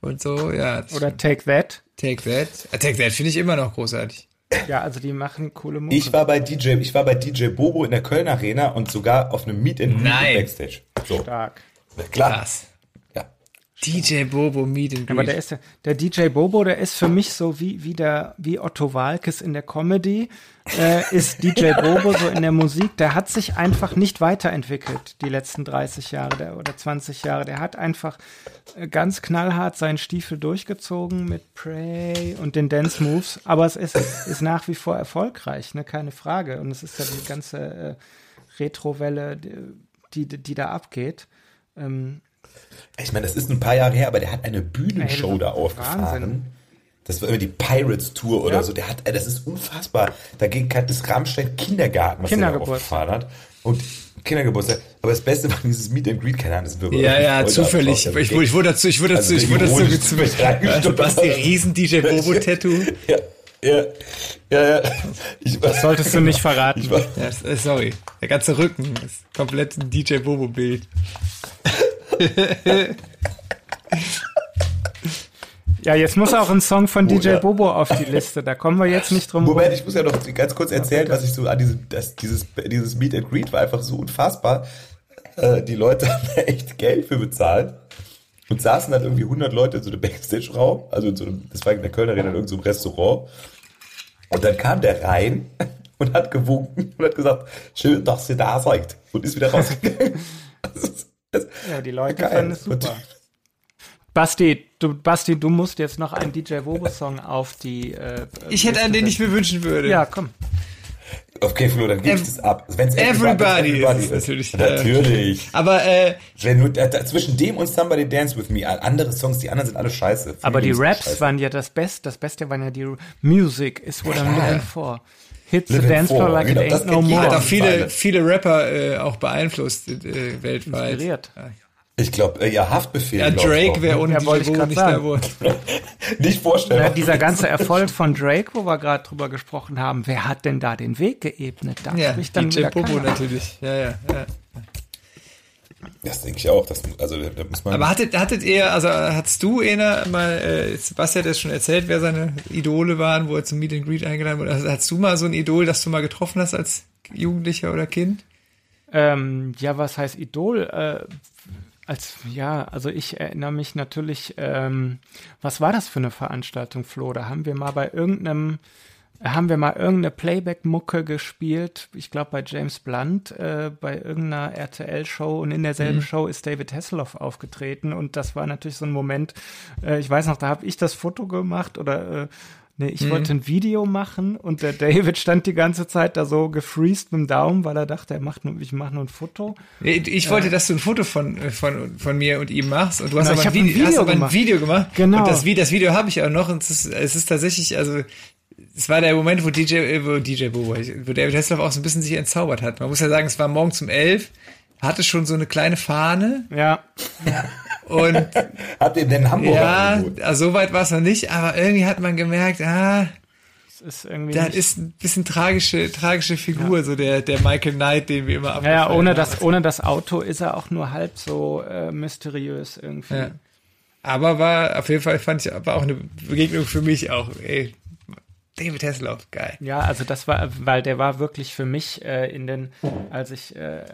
Speaker 2: Und so, ja.
Speaker 3: Mhm. Oder Take That.
Speaker 2: Take That. Äh, Take That finde ich immer noch großartig.
Speaker 3: Ja, also die machen coole Mucke.
Speaker 1: Ich war bei DJ, ich war bei DJ Bobo in der Köln Arena und sogar auf einem Meet and Greet Backstage. So,
Speaker 3: Stark.
Speaker 1: klar.
Speaker 2: Krass.
Speaker 1: Ja.
Speaker 2: DJ Bobo Meet and Greet.
Speaker 3: Aber der ist der, der DJ Bobo, der ist für mich so wie, wie der, wie Otto Walkes in der Comedy, äh, ist DJ Bobo so in der Musik. Der hat sich einfach nicht weiterentwickelt, die letzten 30 Jahre der, oder 20 Jahre. Der hat einfach äh, ganz knallhart seinen Stiefel durchgezogen mit Pray und den Dance Moves. Aber es ist, ist nach wie vor erfolgreich, ne, keine Frage. Und es ist ja die ganze äh, Retrowelle, die, die, die da abgeht. Ähm,
Speaker 1: Ich meine, das ist ein paar Jahre her, aber der hat eine Bühnenshow da
Speaker 3: Wahnsinn.
Speaker 1: Das war immer die Pirates Tour oder
Speaker 3: Ja.
Speaker 1: so. Der hat, ey, das ist unfassbar. Dagegen hat das Rammstein Kindergarten, was der aufgefahren hat. Und Kindergeburtstag. Aber das Beste war dieses Meet and Greet, keine Ahnung, das wird
Speaker 2: ja, ja, zufällig. Ich, wurde- ich wurde dazu, ich wurde dazu,
Speaker 1: Also
Speaker 2: ich wurde dazu gezwungen.
Speaker 1: reingestolpert.
Speaker 2: Basti, riesen DJ Bobo Tattoo.
Speaker 1: Ja, ja, ja, ja. Ich, das
Speaker 3: solltest du nicht verraten.
Speaker 1: War,
Speaker 2: Ja, äh, sorry. Der ganze Rücken ist komplett ein DJ Bobo Bild.
Speaker 3: Ja, jetzt muss auch ein Song von DJ
Speaker 1: ja.
Speaker 3: Bobo auf die Liste. Da kommen wir jetzt nicht drum
Speaker 1: Moment, ich muss ja noch ganz kurz erzählen, was ich so an diesem, das, dieses, dieses Meet and Greet war einfach so unfassbar. Äh, die Leute haben da echt Geld für bezahlt und saßen dann irgendwie 100 Leute in so einem Backstage-Raum, also in so einem, das war in der Kölner Arena in irgendeinem Restaurant. Und dann kam der rein und hat gewunken und hat gesagt, schön, dass ihr da seid. Und ist wieder rausgegangen. Das-
Speaker 3: Ja, die Leute
Speaker 1: Geil.
Speaker 3: fanden es super. Basti, du, Basti, du musst jetzt noch einen DJ Bobo-Song auf die. Äh,
Speaker 2: Ich hätte einen, den ich mir wünschen würde.
Speaker 3: Ja, komm.
Speaker 1: Okay, Flo, dann gebe ich das ab. Wenn's
Speaker 2: Everybody
Speaker 1: wenn's
Speaker 2: ist es natürlich, ja.
Speaker 1: Natürlich.
Speaker 2: Aber äh,
Speaker 1: Wenn zwischen dem und Somebody Dance With Me, andere Songs, die anderen sind alle scheiße.
Speaker 3: Aber die Raps
Speaker 1: scheiße.
Speaker 3: waren ja das Beste. Das Beste waren ja die Music is what I'm
Speaker 1: Ja.
Speaker 3: looking for. Hit the dance floor
Speaker 1: for,
Speaker 3: like
Speaker 1: genau,
Speaker 3: it
Speaker 1: das
Speaker 3: ain't no
Speaker 1: jeder.
Speaker 2: hat
Speaker 3: more.
Speaker 2: auch viele, viele Rapper äh, auch beeinflusst äh, weltweit.
Speaker 3: Inspiriert.
Speaker 1: Ich glaube, äh, ja, Haftbefehl.
Speaker 2: Ja, Drake wäre
Speaker 1: ne?
Speaker 2: ohne
Speaker 3: Ja, wollte ich
Speaker 2: nicht
Speaker 3: sagen.
Speaker 2: da wohl.
Speaker 1: Nicht vorstellen.
Speaker 3: Na, dieser ganze Erfolg von Drake, wo wir gerade drüber gesprochen haben, wer hat denn da den Weg geebnet? Da
Speaker 2: Ja,
Speaker 3: spricht dann
Speaker 2: DJ
Speaker 3: keiner.
Speaker 2: natürlich. Ja, ja, ja.
Speaker 1: Das denke ich auch. Das, also, da, muss man.
Speaker 2: Aber hattet, hattet ihr, also hattest du, Ena, mal, äh, Sebastian hat das schon erzählt, wer seine Idole waren, wo er zum Meet and Greet eingeladen wurde. Also, hattest du mal so ein Idol, das du mal getroffen hast als Jugendlicher oder Kind?
Speaker 3: Ähm, ja, was heißt Idol? Äh, als ja, also ich erinnere mich natürlich, ähm, was war das für eine Veranstaltung, Flo? Da haben wir mal bei irgendeinem, haben wir mal irgendeine Playback-Mucke gespielt, ich glaube bei James Blunt, äh, bei irgendeiner RTL-Show und in derselben Show ist David Hasselhoff aufgetreten und das war natürlich so ein Moment, äh, ich weiß noch, da habe ich das Foto gemacht oder äh, Nee, ich wollte ein Video machen und der David stand die ganze Zeit da so gefreezed mit dem Daumen, weil er dachte, er macht nur, ich mache nur ein Foto.
Speaker 2: Nee, Ich wollte, dass du ein Foto von, von, von mir und ihm machst und du hast
Speaker 3: Na,
Speaker 2: aber
Speaker 3: ich
Speaker 2: ein
Speaker 3: hab ein
Speaker 2: Video, hast
Speaker 3: Video
Speaker 2: aber ein
Speaker 3: gemacht.
Speaker 2: Video gemacht.
Speaker 3: Genau.
Speaker 2: Und das, das Video habe ich auch noch und es ist, es ist tatsächlich, also es war der Moment, wo DJ, äh, wo DJ Bobo, wo David Hasselhoff auch so ein bisschen sich entzaubert hat. Man muss ja sagen, es war morgens um elf, hatte schon so eine kleine Fahne
Speaker 3: Ja,
Speaker 2: und
Speaker 1: Habt ihr den Hamburger
Speaker 2: ja,
Speaker 1: angeboten?
Speaker 2: also so weit war es noch nicht, aber irgendwie hat man gemerkt, ah,
Speaker 3: ist irgendwie.
Speaker 2: das ist ein bisschen tragische, tragische Figur, so der, der Michael Knight, den wir immer
Speaker 3: ja, ja,
Speaker 2: abgefeiert
Speaker 3: ohne
Speaker 2: haben.
Speaker 3: das, ohne das Auto ist er auch nur halb so äh, mysteriös irgendwie.
Speaker 2: Ja. Aber war auf jeden Fall fand ich war auch eine Begegnung für mich auch. Ey, David Hasselhoff, geil.
Speaker 3: Ja, also das war, weil der war wirklich für mich äh, in den, als ich, äh, äh,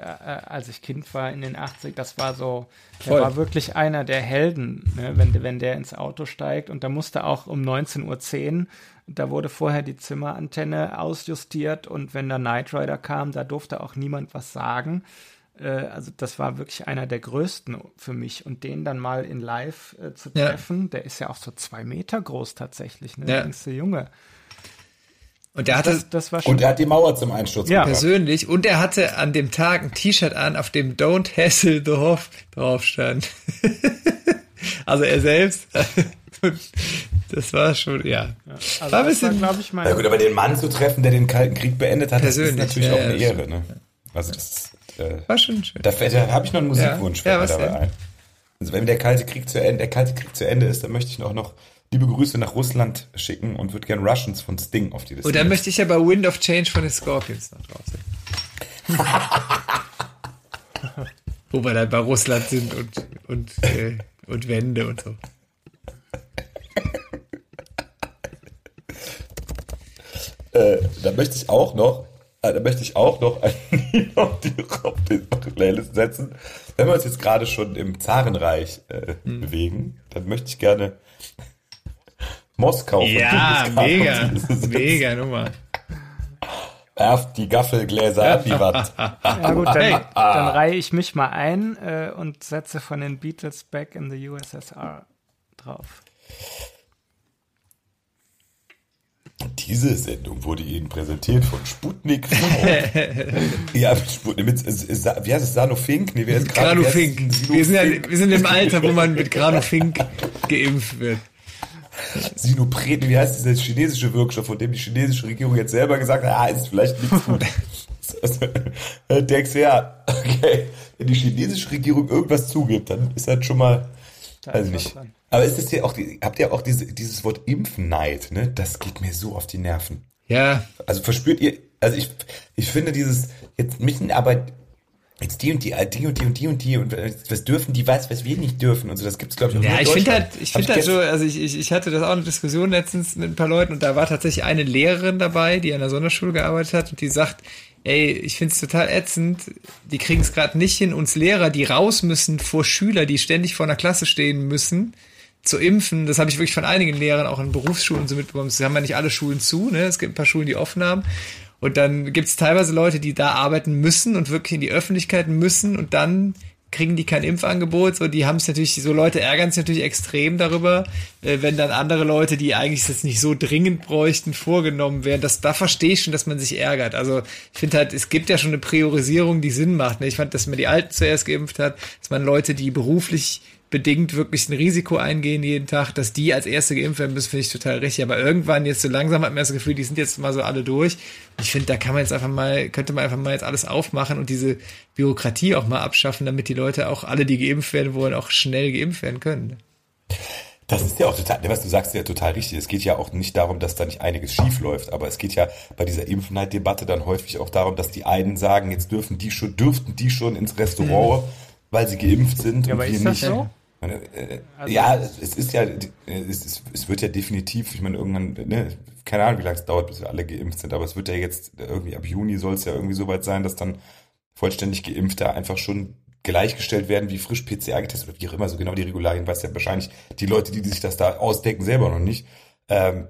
Speaker 3: als ich Kind war in den 80, das war so, der
Speaker 2: Voll.
Speaker 3: war wirklich einer der Helden, ne, wenn, wenn der ins Auto steigt und da musste auch um 19.10 Uhr, da wurde vorher die Zimmerantenne ausjustiert und wenn der Knight Rider kam, da durfte auch niemand was sagen. Äh, also das war wirklich einer der größten für mich und den dann mal in live äh, zu
Speaker 2: Ja.
Speaker 3: treffen, der ist ja auch so zwei Meter groß tatsächlich, ne,
Speaker 2: Ja.
Speaker 3: der jüngste Junge.
Speaker 2: Und der hatte
Speaker 3: Das, das war schon
Speaker 1: Und er hat die Mauer zum Einsturz
Speaker 3: Ja.
Speaker 1: gebracht.
Speaker 2: persönlich und er hatte an dem Tag ein T-Shirt an, auf dem Don't Hassle the Hoff drauf stand. also er selbst. Das war schon, ja.
Speaker 3: Also
Speaker 2: war ein
Speaker 3: war,
Speaker 2: bisschen,
Speaker 3: glaube ich,
Speaker 1: Na
Speaker 3: mein.
Speaker 1: gut, aber den Mann zu treffen, der den Kalten Krieg beendet hat, das ist natürlich
Speaker 2: ja,
Speaker 1: auch
Speaker 2: ja,
Speaker 1: eine Ehre. Ne? Also das, äh,
Speaker 2: war schon schön.
Speaker 1: da, fällt- da habe ich noch einen Musikwunsch
Speaker 2: Ja, ja,
Speaker 1: fällt mir
Speaker 2: was
Speaker 1: dabei
Speaker 2: denn?
Speaker 1: ein. Also wenn der Kalte Krieg zu Ende, der Kalte Krieg zu Ende ist, dann möchte ich noch, noch liebe Grüße nach Russland schicken und würde gern Russians von Sting auf die Liste.
Speaker 2: Und dann
Speaker 1: setzen.
Speaker 2: möchte ich ja bei Wind of Change von den Scorpions noch drauf sein. Wo wir dann bei Russland sind und, und, äh, und Wände und so.
Speaker 1: äh, da möchte ich auch noch äh, da möchte ich auch noch ein Lied auf die, auf die Playlist setzen. Wenn wir uns jetzt gerade schon im Zarenreich äh, hm. bewegen, dann möchte ich gerne Moskau
Speaker 2: von Ja, mega, mega Nummer.
Speaker 1: Werft die Gaffelgläser an die Wand.
Speaker 3: Ja gut, dann, dann reihe ich mich mal ein äh, und setze von den Beatles Back in the USSR drauf.
Speaker 1: Diese Sendung wurde Ihnen präsentiert von Sputnik. ja, Sputnik mit, wie heißt es, Sanofink?
Speaker 2: Nee, wer ist Granofink. Wir sind, ja, wir sind im Alter, wo man mit Granofink geimpft wird.
Speaker 1: Sinopret, wie heißt dieser chinesische Wirkstoff, von dem die chinesische Regierung jetzt selber gesagt hat, ah, ist vielleicht nicht gut. Denkst du, ja, okay, wenn die chinesische Regierung irgendwas zugibt, dann ist das schon mal, da ich nicht. Dran. Aber ist es ja auch, habt ihr auch diese, dieses Wort Impfneid, ne? Das geht mir so auf die Nerven.
Speaker 2: Ja.
Speaker 1: Also verspürt ihr, also ich, ich finde dieses, jetzt müssen aber jetzt die und die, die und die und die und die und was dürfen die was, was wir nicht dürfen und so, das gibt's glaube ich auch
Speaker 2: Ja, ich finde halt, ich finde halt so, also ich, ich, ich hatte das auch eine Diskussion letztens mit ein paar Leuten und da war tatsächlich eine Lehrerin dabei, die an der Sonderschule gearbeitet hat und die sagt, ey, ich finde es total ätzend, die kriegen es gerade nicht hin, uns Lehrer, die raus müssen vor Schüler, die ständig vor einer Klasse stehen müssen, zu impfen, das habe ich wirklich von einigen Lehrern auch in Berufsschulen so mitbekommen. Es haben ja nicht alle Schulen zu, ne? Es gibt ein paar Schulen, die offen haben. Und dann gibt es teilweise Leute, die da arbeiten müssen und wirklich in die Öffentlichkeit müssen und dann kriegen die kein Impfangebot. So, die haben es natürlich, so Leute ärgern sich natürlich extrem darüber, äh, wenn dann andere Leute, die eigentlich das nicht so dringend bräuchten, vorgenommen werden. Das, da verstehe ich schon, dass man sich ärgert. Also ich finde halt, es gibt ja schon eine Priorisierung, die Sinn macht. Ne? Ich fand, dass man die Alten zuerst geimpft hat, dass man Leute, die beruflich bedingt wirklich ein Risiko eingehen jeden Tag, dass die als erste geimpft werden müssen, finde ich total richtig. Aber irgendwann jetzt so langsam hat man das Gefühl, die sind jetzt mal so alle durch. Ich finde, da kann man jetzt einfach mal, könnte man einfach mal jetzt alles aufmachen und diese Bürokratie auch mal abschaffen, damit die Leute auch alle, die geimpft werden wollen, auch schnell geimpft werden können.
Speaker 1: Das ist ja auch total, was du sagst, ja total richtig. Es geht ja auch nicht darum, dass da nicht einiges schief läuft, aber es geht ja bei dieser Impfneid-Debatte dann häufig auch darum, dass die einen sagen, jetzt dürfen die schon, dürften die schon ins Restaurant, mhm. weil sie geimpft sind.
Speaker 3: Ja, aber ist das nicht. so?
Speaker 1: Äh, also, ja, es ist ja, es, ist, es wird ja definitiv, ich meine, irgendwann, ne, keine Ahnung, wie lange es dauert, bis wir alle geimpft sind, aber es wird ja jetzt irgendwie ab Juni soll es ja irgendwie so weit sein, dass dann vollständig Geimpfte einfach schon gleichgestellt werden wie frisch PCR getestet oder wie auch immer, so genau die Regularien weiß ja wahrscheinlich die Leute, die, die sich das da ausdenken, selber noch nicht. Ähm,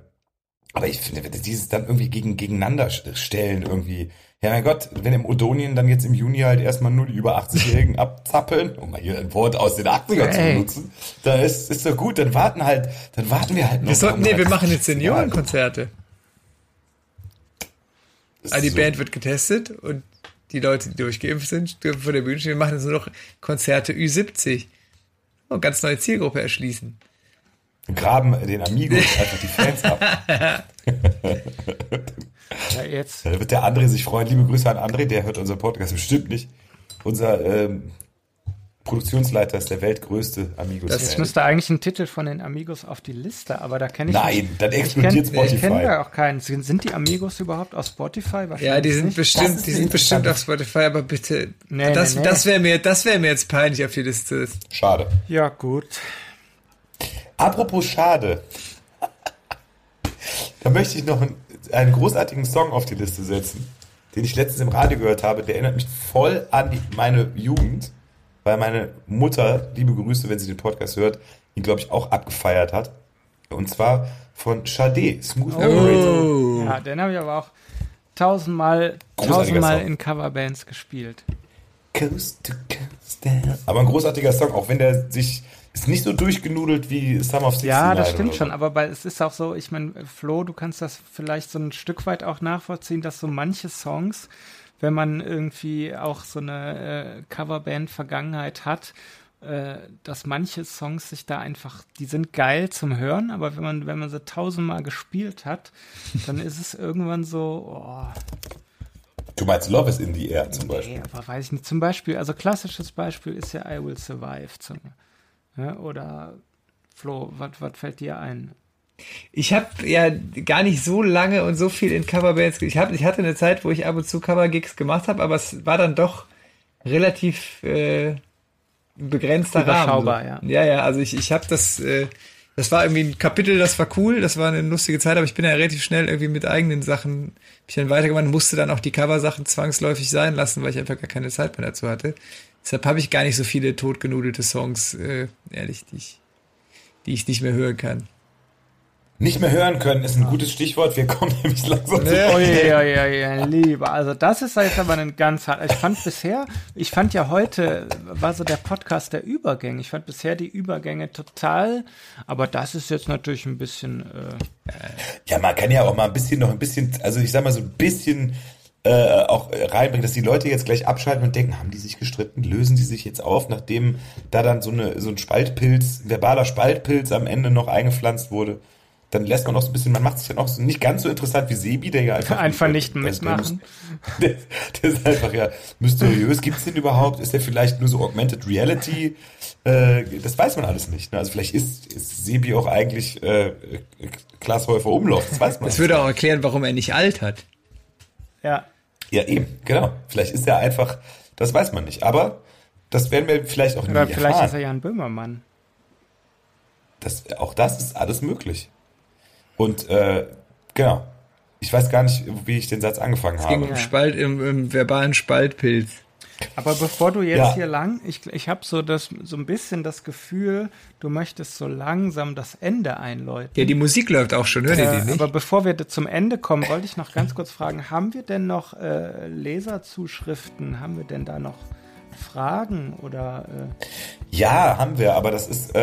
Speaker 1: aber ich finde, dieses dann irgendwie gegen, gegeneinander stellen irgendwie, ja, mein Gott, wenn im Odonien dann jetzt im Juni halt erstmal nur die über 80-Jährigen abzappeln, um mal hier ein Wort aus den 80ern zu benutzen, da ist, ist doch gut, dann warten halt, dann warten wir halt noch.
Speaker 2: Wir sollten, nee, wir machen jetzt Seniorenkonzerte. Also die so. Band wird getestet und die Leute, die durchgeimpft sind, dürfen vor der Bühne stehen. Wir machen jetzt nur noch Konzerte Ü70. Und ganz neue Zielgruppe erschließen.
Speaker 1: Graben den Amigos einfach die Fans ab.
Speaker 3: Ja, jetzt.
Speaker 1: Da wird der André sich freuen. Liebe Grüße an André, der hört unseren Podcast bestimmt nicht. Unser ähm, Produktionsleiter ist der weltgrößte Amigos.
Speaker 3: Das müsste eigentlich ein Titel von den Amigos auf die Liste, aber da kenne ich
Speaker 1: Nein,
Speaker 3: nicht.
Speaker 1: dann explodiert
Speaker 3: ich
Speaker 1: kenn, Spotify.
Speaker 3: Ich kenne da auch keinen. Sind, sind die Amigos überhaupt auf Spotify?
Speaker 2: Ja, die sind nicht. bestimmt, die sind bestimmt auf Spotify, aber bitte, nee, das, nee, nee. das wäre mir, das wäre mir jetzt peinlich auf die Liste.
Speaker 1: Schade.
Speaker 3: Ja, gut.
Speaker 1: Apropos schade. da möchte ich noch ein einen großartigen Song auf die Liste setzen, den ich letztens im Radio gehört habe. Der erinnert mich voll an die, meine Jugend, weil meine Mutter, liebe Grüße, wenn sie den Podcast hört, ihn, glaube ich, auch abgefeiert hat. Und zwar von Sade, Smooth oh.
Speaker 3: Operator. Ja, den habe ich aber auch tausendmal, tausendmal in Coverbands gespielt.
Speaker 1: Coast to coast Aber ein großartiger Song, auch wenn der sich ist nicht so durchgenudelt wie Summer of 69.
Speaker 3: Ja, das stimmt schon, aber bei, es ist auch so, ich meine, Flo, du kannst das vielleicht so ein Stück weit auch nachvollziehen, dass so manche Songs, wenn man irgendwie auch so eine äh, Coverband-Vergangenheit hat, äh, dass manche Songs sich da einfach, die sind geil zum Hören, aber wenn man, wenn man sie tausendmal gespielt hat, dann ist es irgendwann so, oh,
Speaker 1: Du meinst Love is in the Air zum Beispiel? Nee,
Speaker 3: aber weiß ich nicht. Zum Beispiel, also klassisches Beispiel ist ja I Will Survive. Zum, ja, oder Flo, was fällt dir ein?
Speaker 2: Ich habe ja gar nicht so lange und so viel in Coverbands. Ich, hab, ich hatte eine Zeit, wo ich ab und zu Covergigs gemacht habe, aber es war dann doch relativ äh, begrenzter
Speaker 3: Überschaubar,
Speaker 2: Rahmen. Ja, ja, ja. Also ich, ich habe das, äh, das war irgendwie ein Kapitel, das war cool, das war eine lustige Zeit, aber ich bin ja relativ schnell irgendwie mit eigenen Sachen, ich dann weitergemacht, musste dann auch die Coversachen zwangsläufig sein lassen, weil ich einfach gar keine Zeit mehr dazu hatte. Deshalb habe ich gar nicht so viele totgenudelte Songs, äh, ehrlich, die ich, die ich nicht mehr hören kann.
Speaker 1: Nicht mehr hören können ist ein gutes Stichwort. Wir kommen nämlich langsam zu.
Speaker 3: Oh ja, ja, ja, lieber. Also das ist jetzt aber ein ganz hart. Ich fand bisher, ich fand ja heute, war so der Podcast der Übergänge. Ich fand bisher die Übergänge total, aber das ist jetzt natürlich ein bisschen. Äh,
Speaker 1: ja, man kann ja auch mal ein bisschen noch ein bisschen, also ich sag mal so ein bisschen äh, auch reinbringen, dass die Leute jetzt gleich abschalten und denken, haben die sich gestritten, lösen die sich jetzt auf, nachdem da dann so eine so ein Spaltpilz, verbaler Spaltpilz am Ende noch eingepflanzt wurde dann lässt man noch so ein bisschen, man macht sich dann auch so nicht ganz so interessant wie Sebi, der ja einfach.
Speaker 3: Einfach nicht mitmachen.
Speaker 1: Der, der, ist einfach ja mysteriös. Gibt es den überhaupt? Ist der vielleicht nur so Augmented Reality? Äh, das weiß man alles nicht. Ne? Also vielleicht ist, ist Sebi auch eigentlich äh, Klaas Häufer Umlauf. Das weiß man.
Speaker 2: Das würde auch erklären, warum er nicht alt hat.
Speaker 3: Ja.
Speaker 1: Ja, eben, genau. Vielleicht ist er einfach, das weiß man nicht. Aber das werden wir vielleicht auch
Speaker 3: Oder nie vielleicht erfahren. ist er ja ein Böhmermann.
Speaker 1: Das, auch das ist alles möglich. Und äh, genau. Ich weiß gar nicht, wie ich den Satz angefangen es habe.
Speaker 2: Ging um Spalt, im, im verbalen Spaltpilz.
Speaker 3: Aber bevor du jetzt ja. hier lang, ich, ich habe so das so ein bisschen das Gefühl, du möchtest so langsam das Ende einläuten.
Speaker 2: Ja, die Musik läuft auch schon, hört äh, ihr die nicht?
Speaker 3: Aber bevor wir zum Ende kommen, wollte ich noch ganz kurz fragen, haben wir denn noch äh, Leserzuschriften? Haben wir denn da noch Fragen oder? Äh
Speaker 1: ja, haben wir, aber das ist.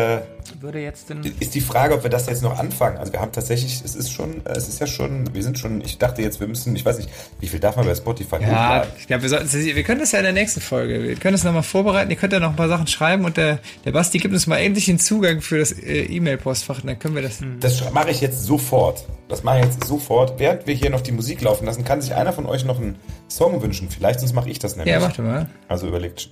Speaker 3: Würde jetzt denn
Speaker 1: ist die Frage, ob wir das jetzt noch anfangen. Also wir haben tatsächlich, es ist schon, es ist ja schon, wir sind schon. Ich dachte jetzt, wir müssen, ich weiß nicht, wie viel darf man bei Spotify?
Speaker 2: Ja, ich glaube, wir sollten, wir können das ja in der nächsten Folge. Wir können das nochmal vorbereiten. Ihr könnt ja noch ein paar Sachen schreiben und der, der Basti gibt uns mal endlich den Zugang für das äh, E-Mail-Postfach. Dann können wir das.
Speaker 1: Das mache ich jetzt sofort. Das mache ich jetzt sofort. Während wir hier noch die Musik laufen lassen, kann sich einer von euch noch einen Song wünschen. Vielleicht, sonst mache ich das nämlich.
Speaker 2: Ja, mach mal.
Speaker 1: Also überlegt.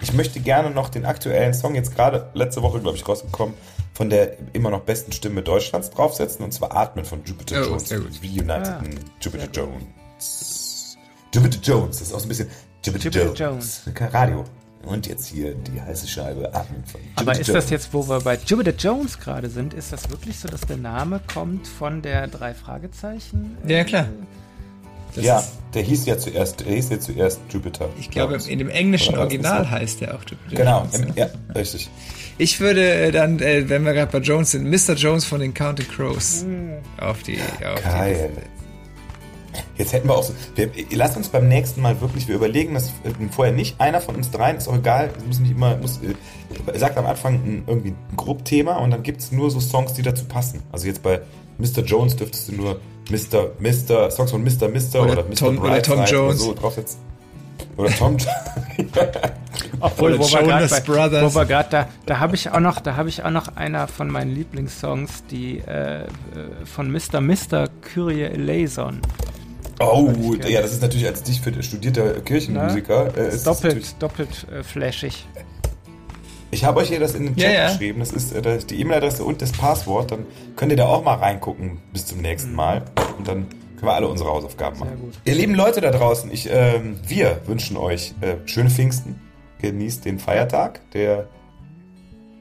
Speaker 1: Ich möchte gerne noch den aktuellen Song, jetzt gerade letzte Woche, glaube ich, rausgekommen, von der immer noch besten Stimme Deutschlands draufsetzen, und zwar Atmen von Jupiter oh, Jones. Reunited ah, Jupiter Jones. Jupiter Jones, das ist auch so ein bisschen Jupiter, Jupiter Jones. Jones. Radio. Und jetzt hier die heiße Scheibe Atmen von
Speaker 3: Jupiter Aber ist Jones. das jetzt, wo wir bei Jupiter Jones gerade sind, ist das wirklich so, dass der Name kommt von der drei Fragezeichen?
Speaker 2: Ja, klar. Äh,
Speaker 1: das ja, der hieß ja zuerst, der hieß ja zuerst Jupiter.
Speaker 2: Ich glaube, in dem englischen Original heißt der auch Jupiter.
Speaker 1: Genau, im, ja, richtig.
Speaker 2: Ich würde äh, dann, äh, wenn wir gerade bei Jones sind, Mr. Jones von den Counting Crows mhm. auf die. Auf
Speaker 1: Geil. Die Jetzt hätten wir auch so. Wir, lasst uns beim nächsten Mal wirklich, wir überlegen das äh, vorher nicht. Einer von uns dreien ist auch egal, es muss nicht immer, muss, äh, sagt am Anfang ein, irgendwie ein Grobthema und dann gibt es nur so Songs, die dazu passen. Also jetzt bei Mr. Jones dürftest du nur Mr. Mr. Songs von Mr. Mr. oder, oder Mr.
Speaker 2: Tom, oder Tom Jones.
Speaker 1: Oder so. Oder Tom
Speaker 3: Obwohl, wo wir gerade da, da habe ich auch noch, da habe ich auch noch einer von meinen Lieblingssongs, die äh, äh von Mr. Mr. Kyrie Eleison.
Speaker 1: Oh, ja, das ist natürlich als dich für studierter Kirchenmusiker.
Speaker 3: Äh, ist doppelt, doppelt äh, flashig.
Speaker 1: Ich habe euch hier das in den Chat ja, ja. geschrieben. Das ist äh, die E-Mail-Adresse und das Passwort. Dann könnt ihr da auch mal reingucken bis zum nächsten mhm. Mal. Und dann können wir alle unsere Hausaufgaben machen. Ihr lieben Leute da draußen, ich, äh, wir wünschen euch äh, schöne Pfingsten. Genießt den Feiertag. Der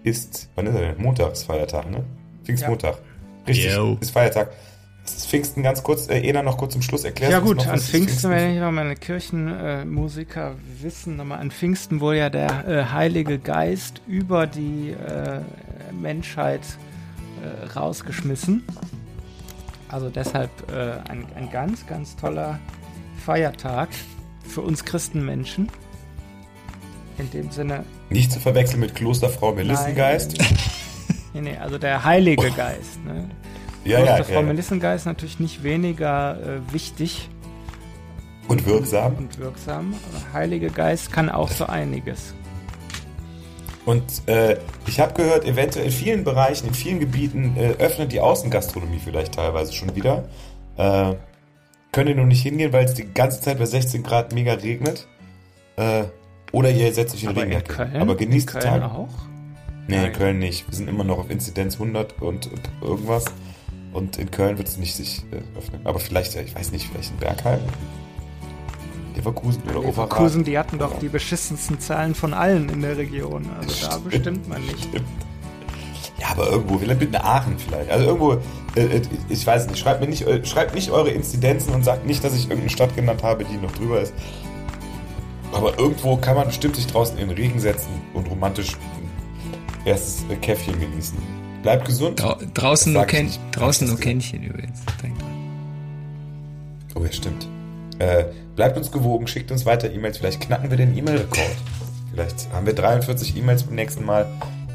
Speaker 1: ist, wann ist er denn? Montag ist Feiertag, ne? Pfingstmontag. Ja. Richtig, Yo. ist Feiertag. Pfingsten ganz kurz. Äh, Ena noch kurz zum Schluss erklärt.
Speaker 3: Ja gut, noch, an Pfingsten, Pfingsten, wenn ich noch meine Kirchenmusiker äh, wissen, nochmal an Pfingsten wurde ja der äh, Heilige Geist über die äh, Menschheit äh, rausgeschmissen. Also deshalb äh, ein, ein ganz, ganz toller Feiertag für uns Christenmenschen. In dem Sinne.
Speaker 1: Nicht zu verwechseln mit Klosterfrau Melissengeist.
Speaker 3: nee, nee, also der Heilige Geist. Ne? Ja, ja, Frau ja, Melissengeist natürlich nicht weniger äh, wichtig.
Speaker 1: Und wirksam.
Speaker 3: Und wirksam. Heilige Geist kann auch so einiges.
Speaker 1: Und äh, ich habe gehört, eventuell in vielen Bereichen, in vielen Gebieten äh, öffnet die Außengastronomie vielleicht teilweise schon wieder. Äh, könnt ihr nur nicht hingehen, weil es die ganze Zeit bei 16 Grad mega regnet. Äh, oder ihr setzt euch in den Regen. Aber genießt
Speaker 3: in Köln den Tag. auch?
Speaker 1: Nee, in Köln nicht. Wir sind immer noch auf Inzidenz 100 und irgendwas. Und in Köln wird es nicht sich äh, öffnen. Aber vielleicht, ich weiß nicht, vielleicht in Bergheim. Leverkusen oder
Speaker 3: Leverkusen, die hatten doch die beschissensten Zahlen von allen in der Region. Also da bestimmt man nicht.
Speaker 1: Stimmt. Ja, aber irgendwo, vielleicht mit Aachen vielleicht. Also irgendwo, äh, äh, ich weiß nicht, schreibt mir nicht, äh, schreibt nicht eure Inzidenzen und sagt nicht, dass ich irgendeine Stadt genannt habe, die noch drüber ist. Aber irgendwo kann man bestimmt sich draußen in den Regen setzen und romantisch ein erstes äh, Käffchen genießen. Bleibt gesund.
Speaker 2: Drau draußen nur, Ken
Speaker 1: nicht.
Speaker 2: draußen nur Kännchen übrigens. Denk dran.
Speaker 1: Oh ja, stimmt. Äh, bleibt uns gewogen, schickt uns weiter E-Mails. Vielleicht knacken wir den E-Mail-Rekord. Vielleicht haben wir 43 E-Mails beim nächsten Mal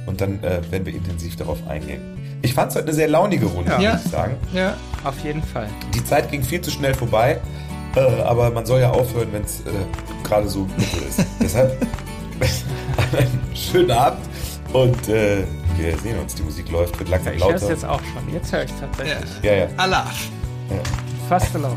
Speaker 1: und dann äh, werden wir intensiv darauf eingehen. Ich fand es heute eine sehr launige Runde,
Speaker 2: Ja.
Speaker 1: muss ich sagen.
Speaker 2: Ja.
Speaker 3: Auf jeden Fall.
Speaker 1: Die Zeit ging viel zu schnell vorbei, äh, aber man soll ja aufhören, wenn es äh, gerade so mittel ist. Deshalb einen schönen Abend und äh, wir sehen uns. Die Musik läuft, wird langsam
Speaker 3: Ich höre es
Speaker 1: lauter.
Speaker 3: jetzt auch schon. Jetzt höre ich es tatsächlich.
Speaker 1: Ja, ja.
Speaker 2: Allah.
Speaker 3: Fast verloren.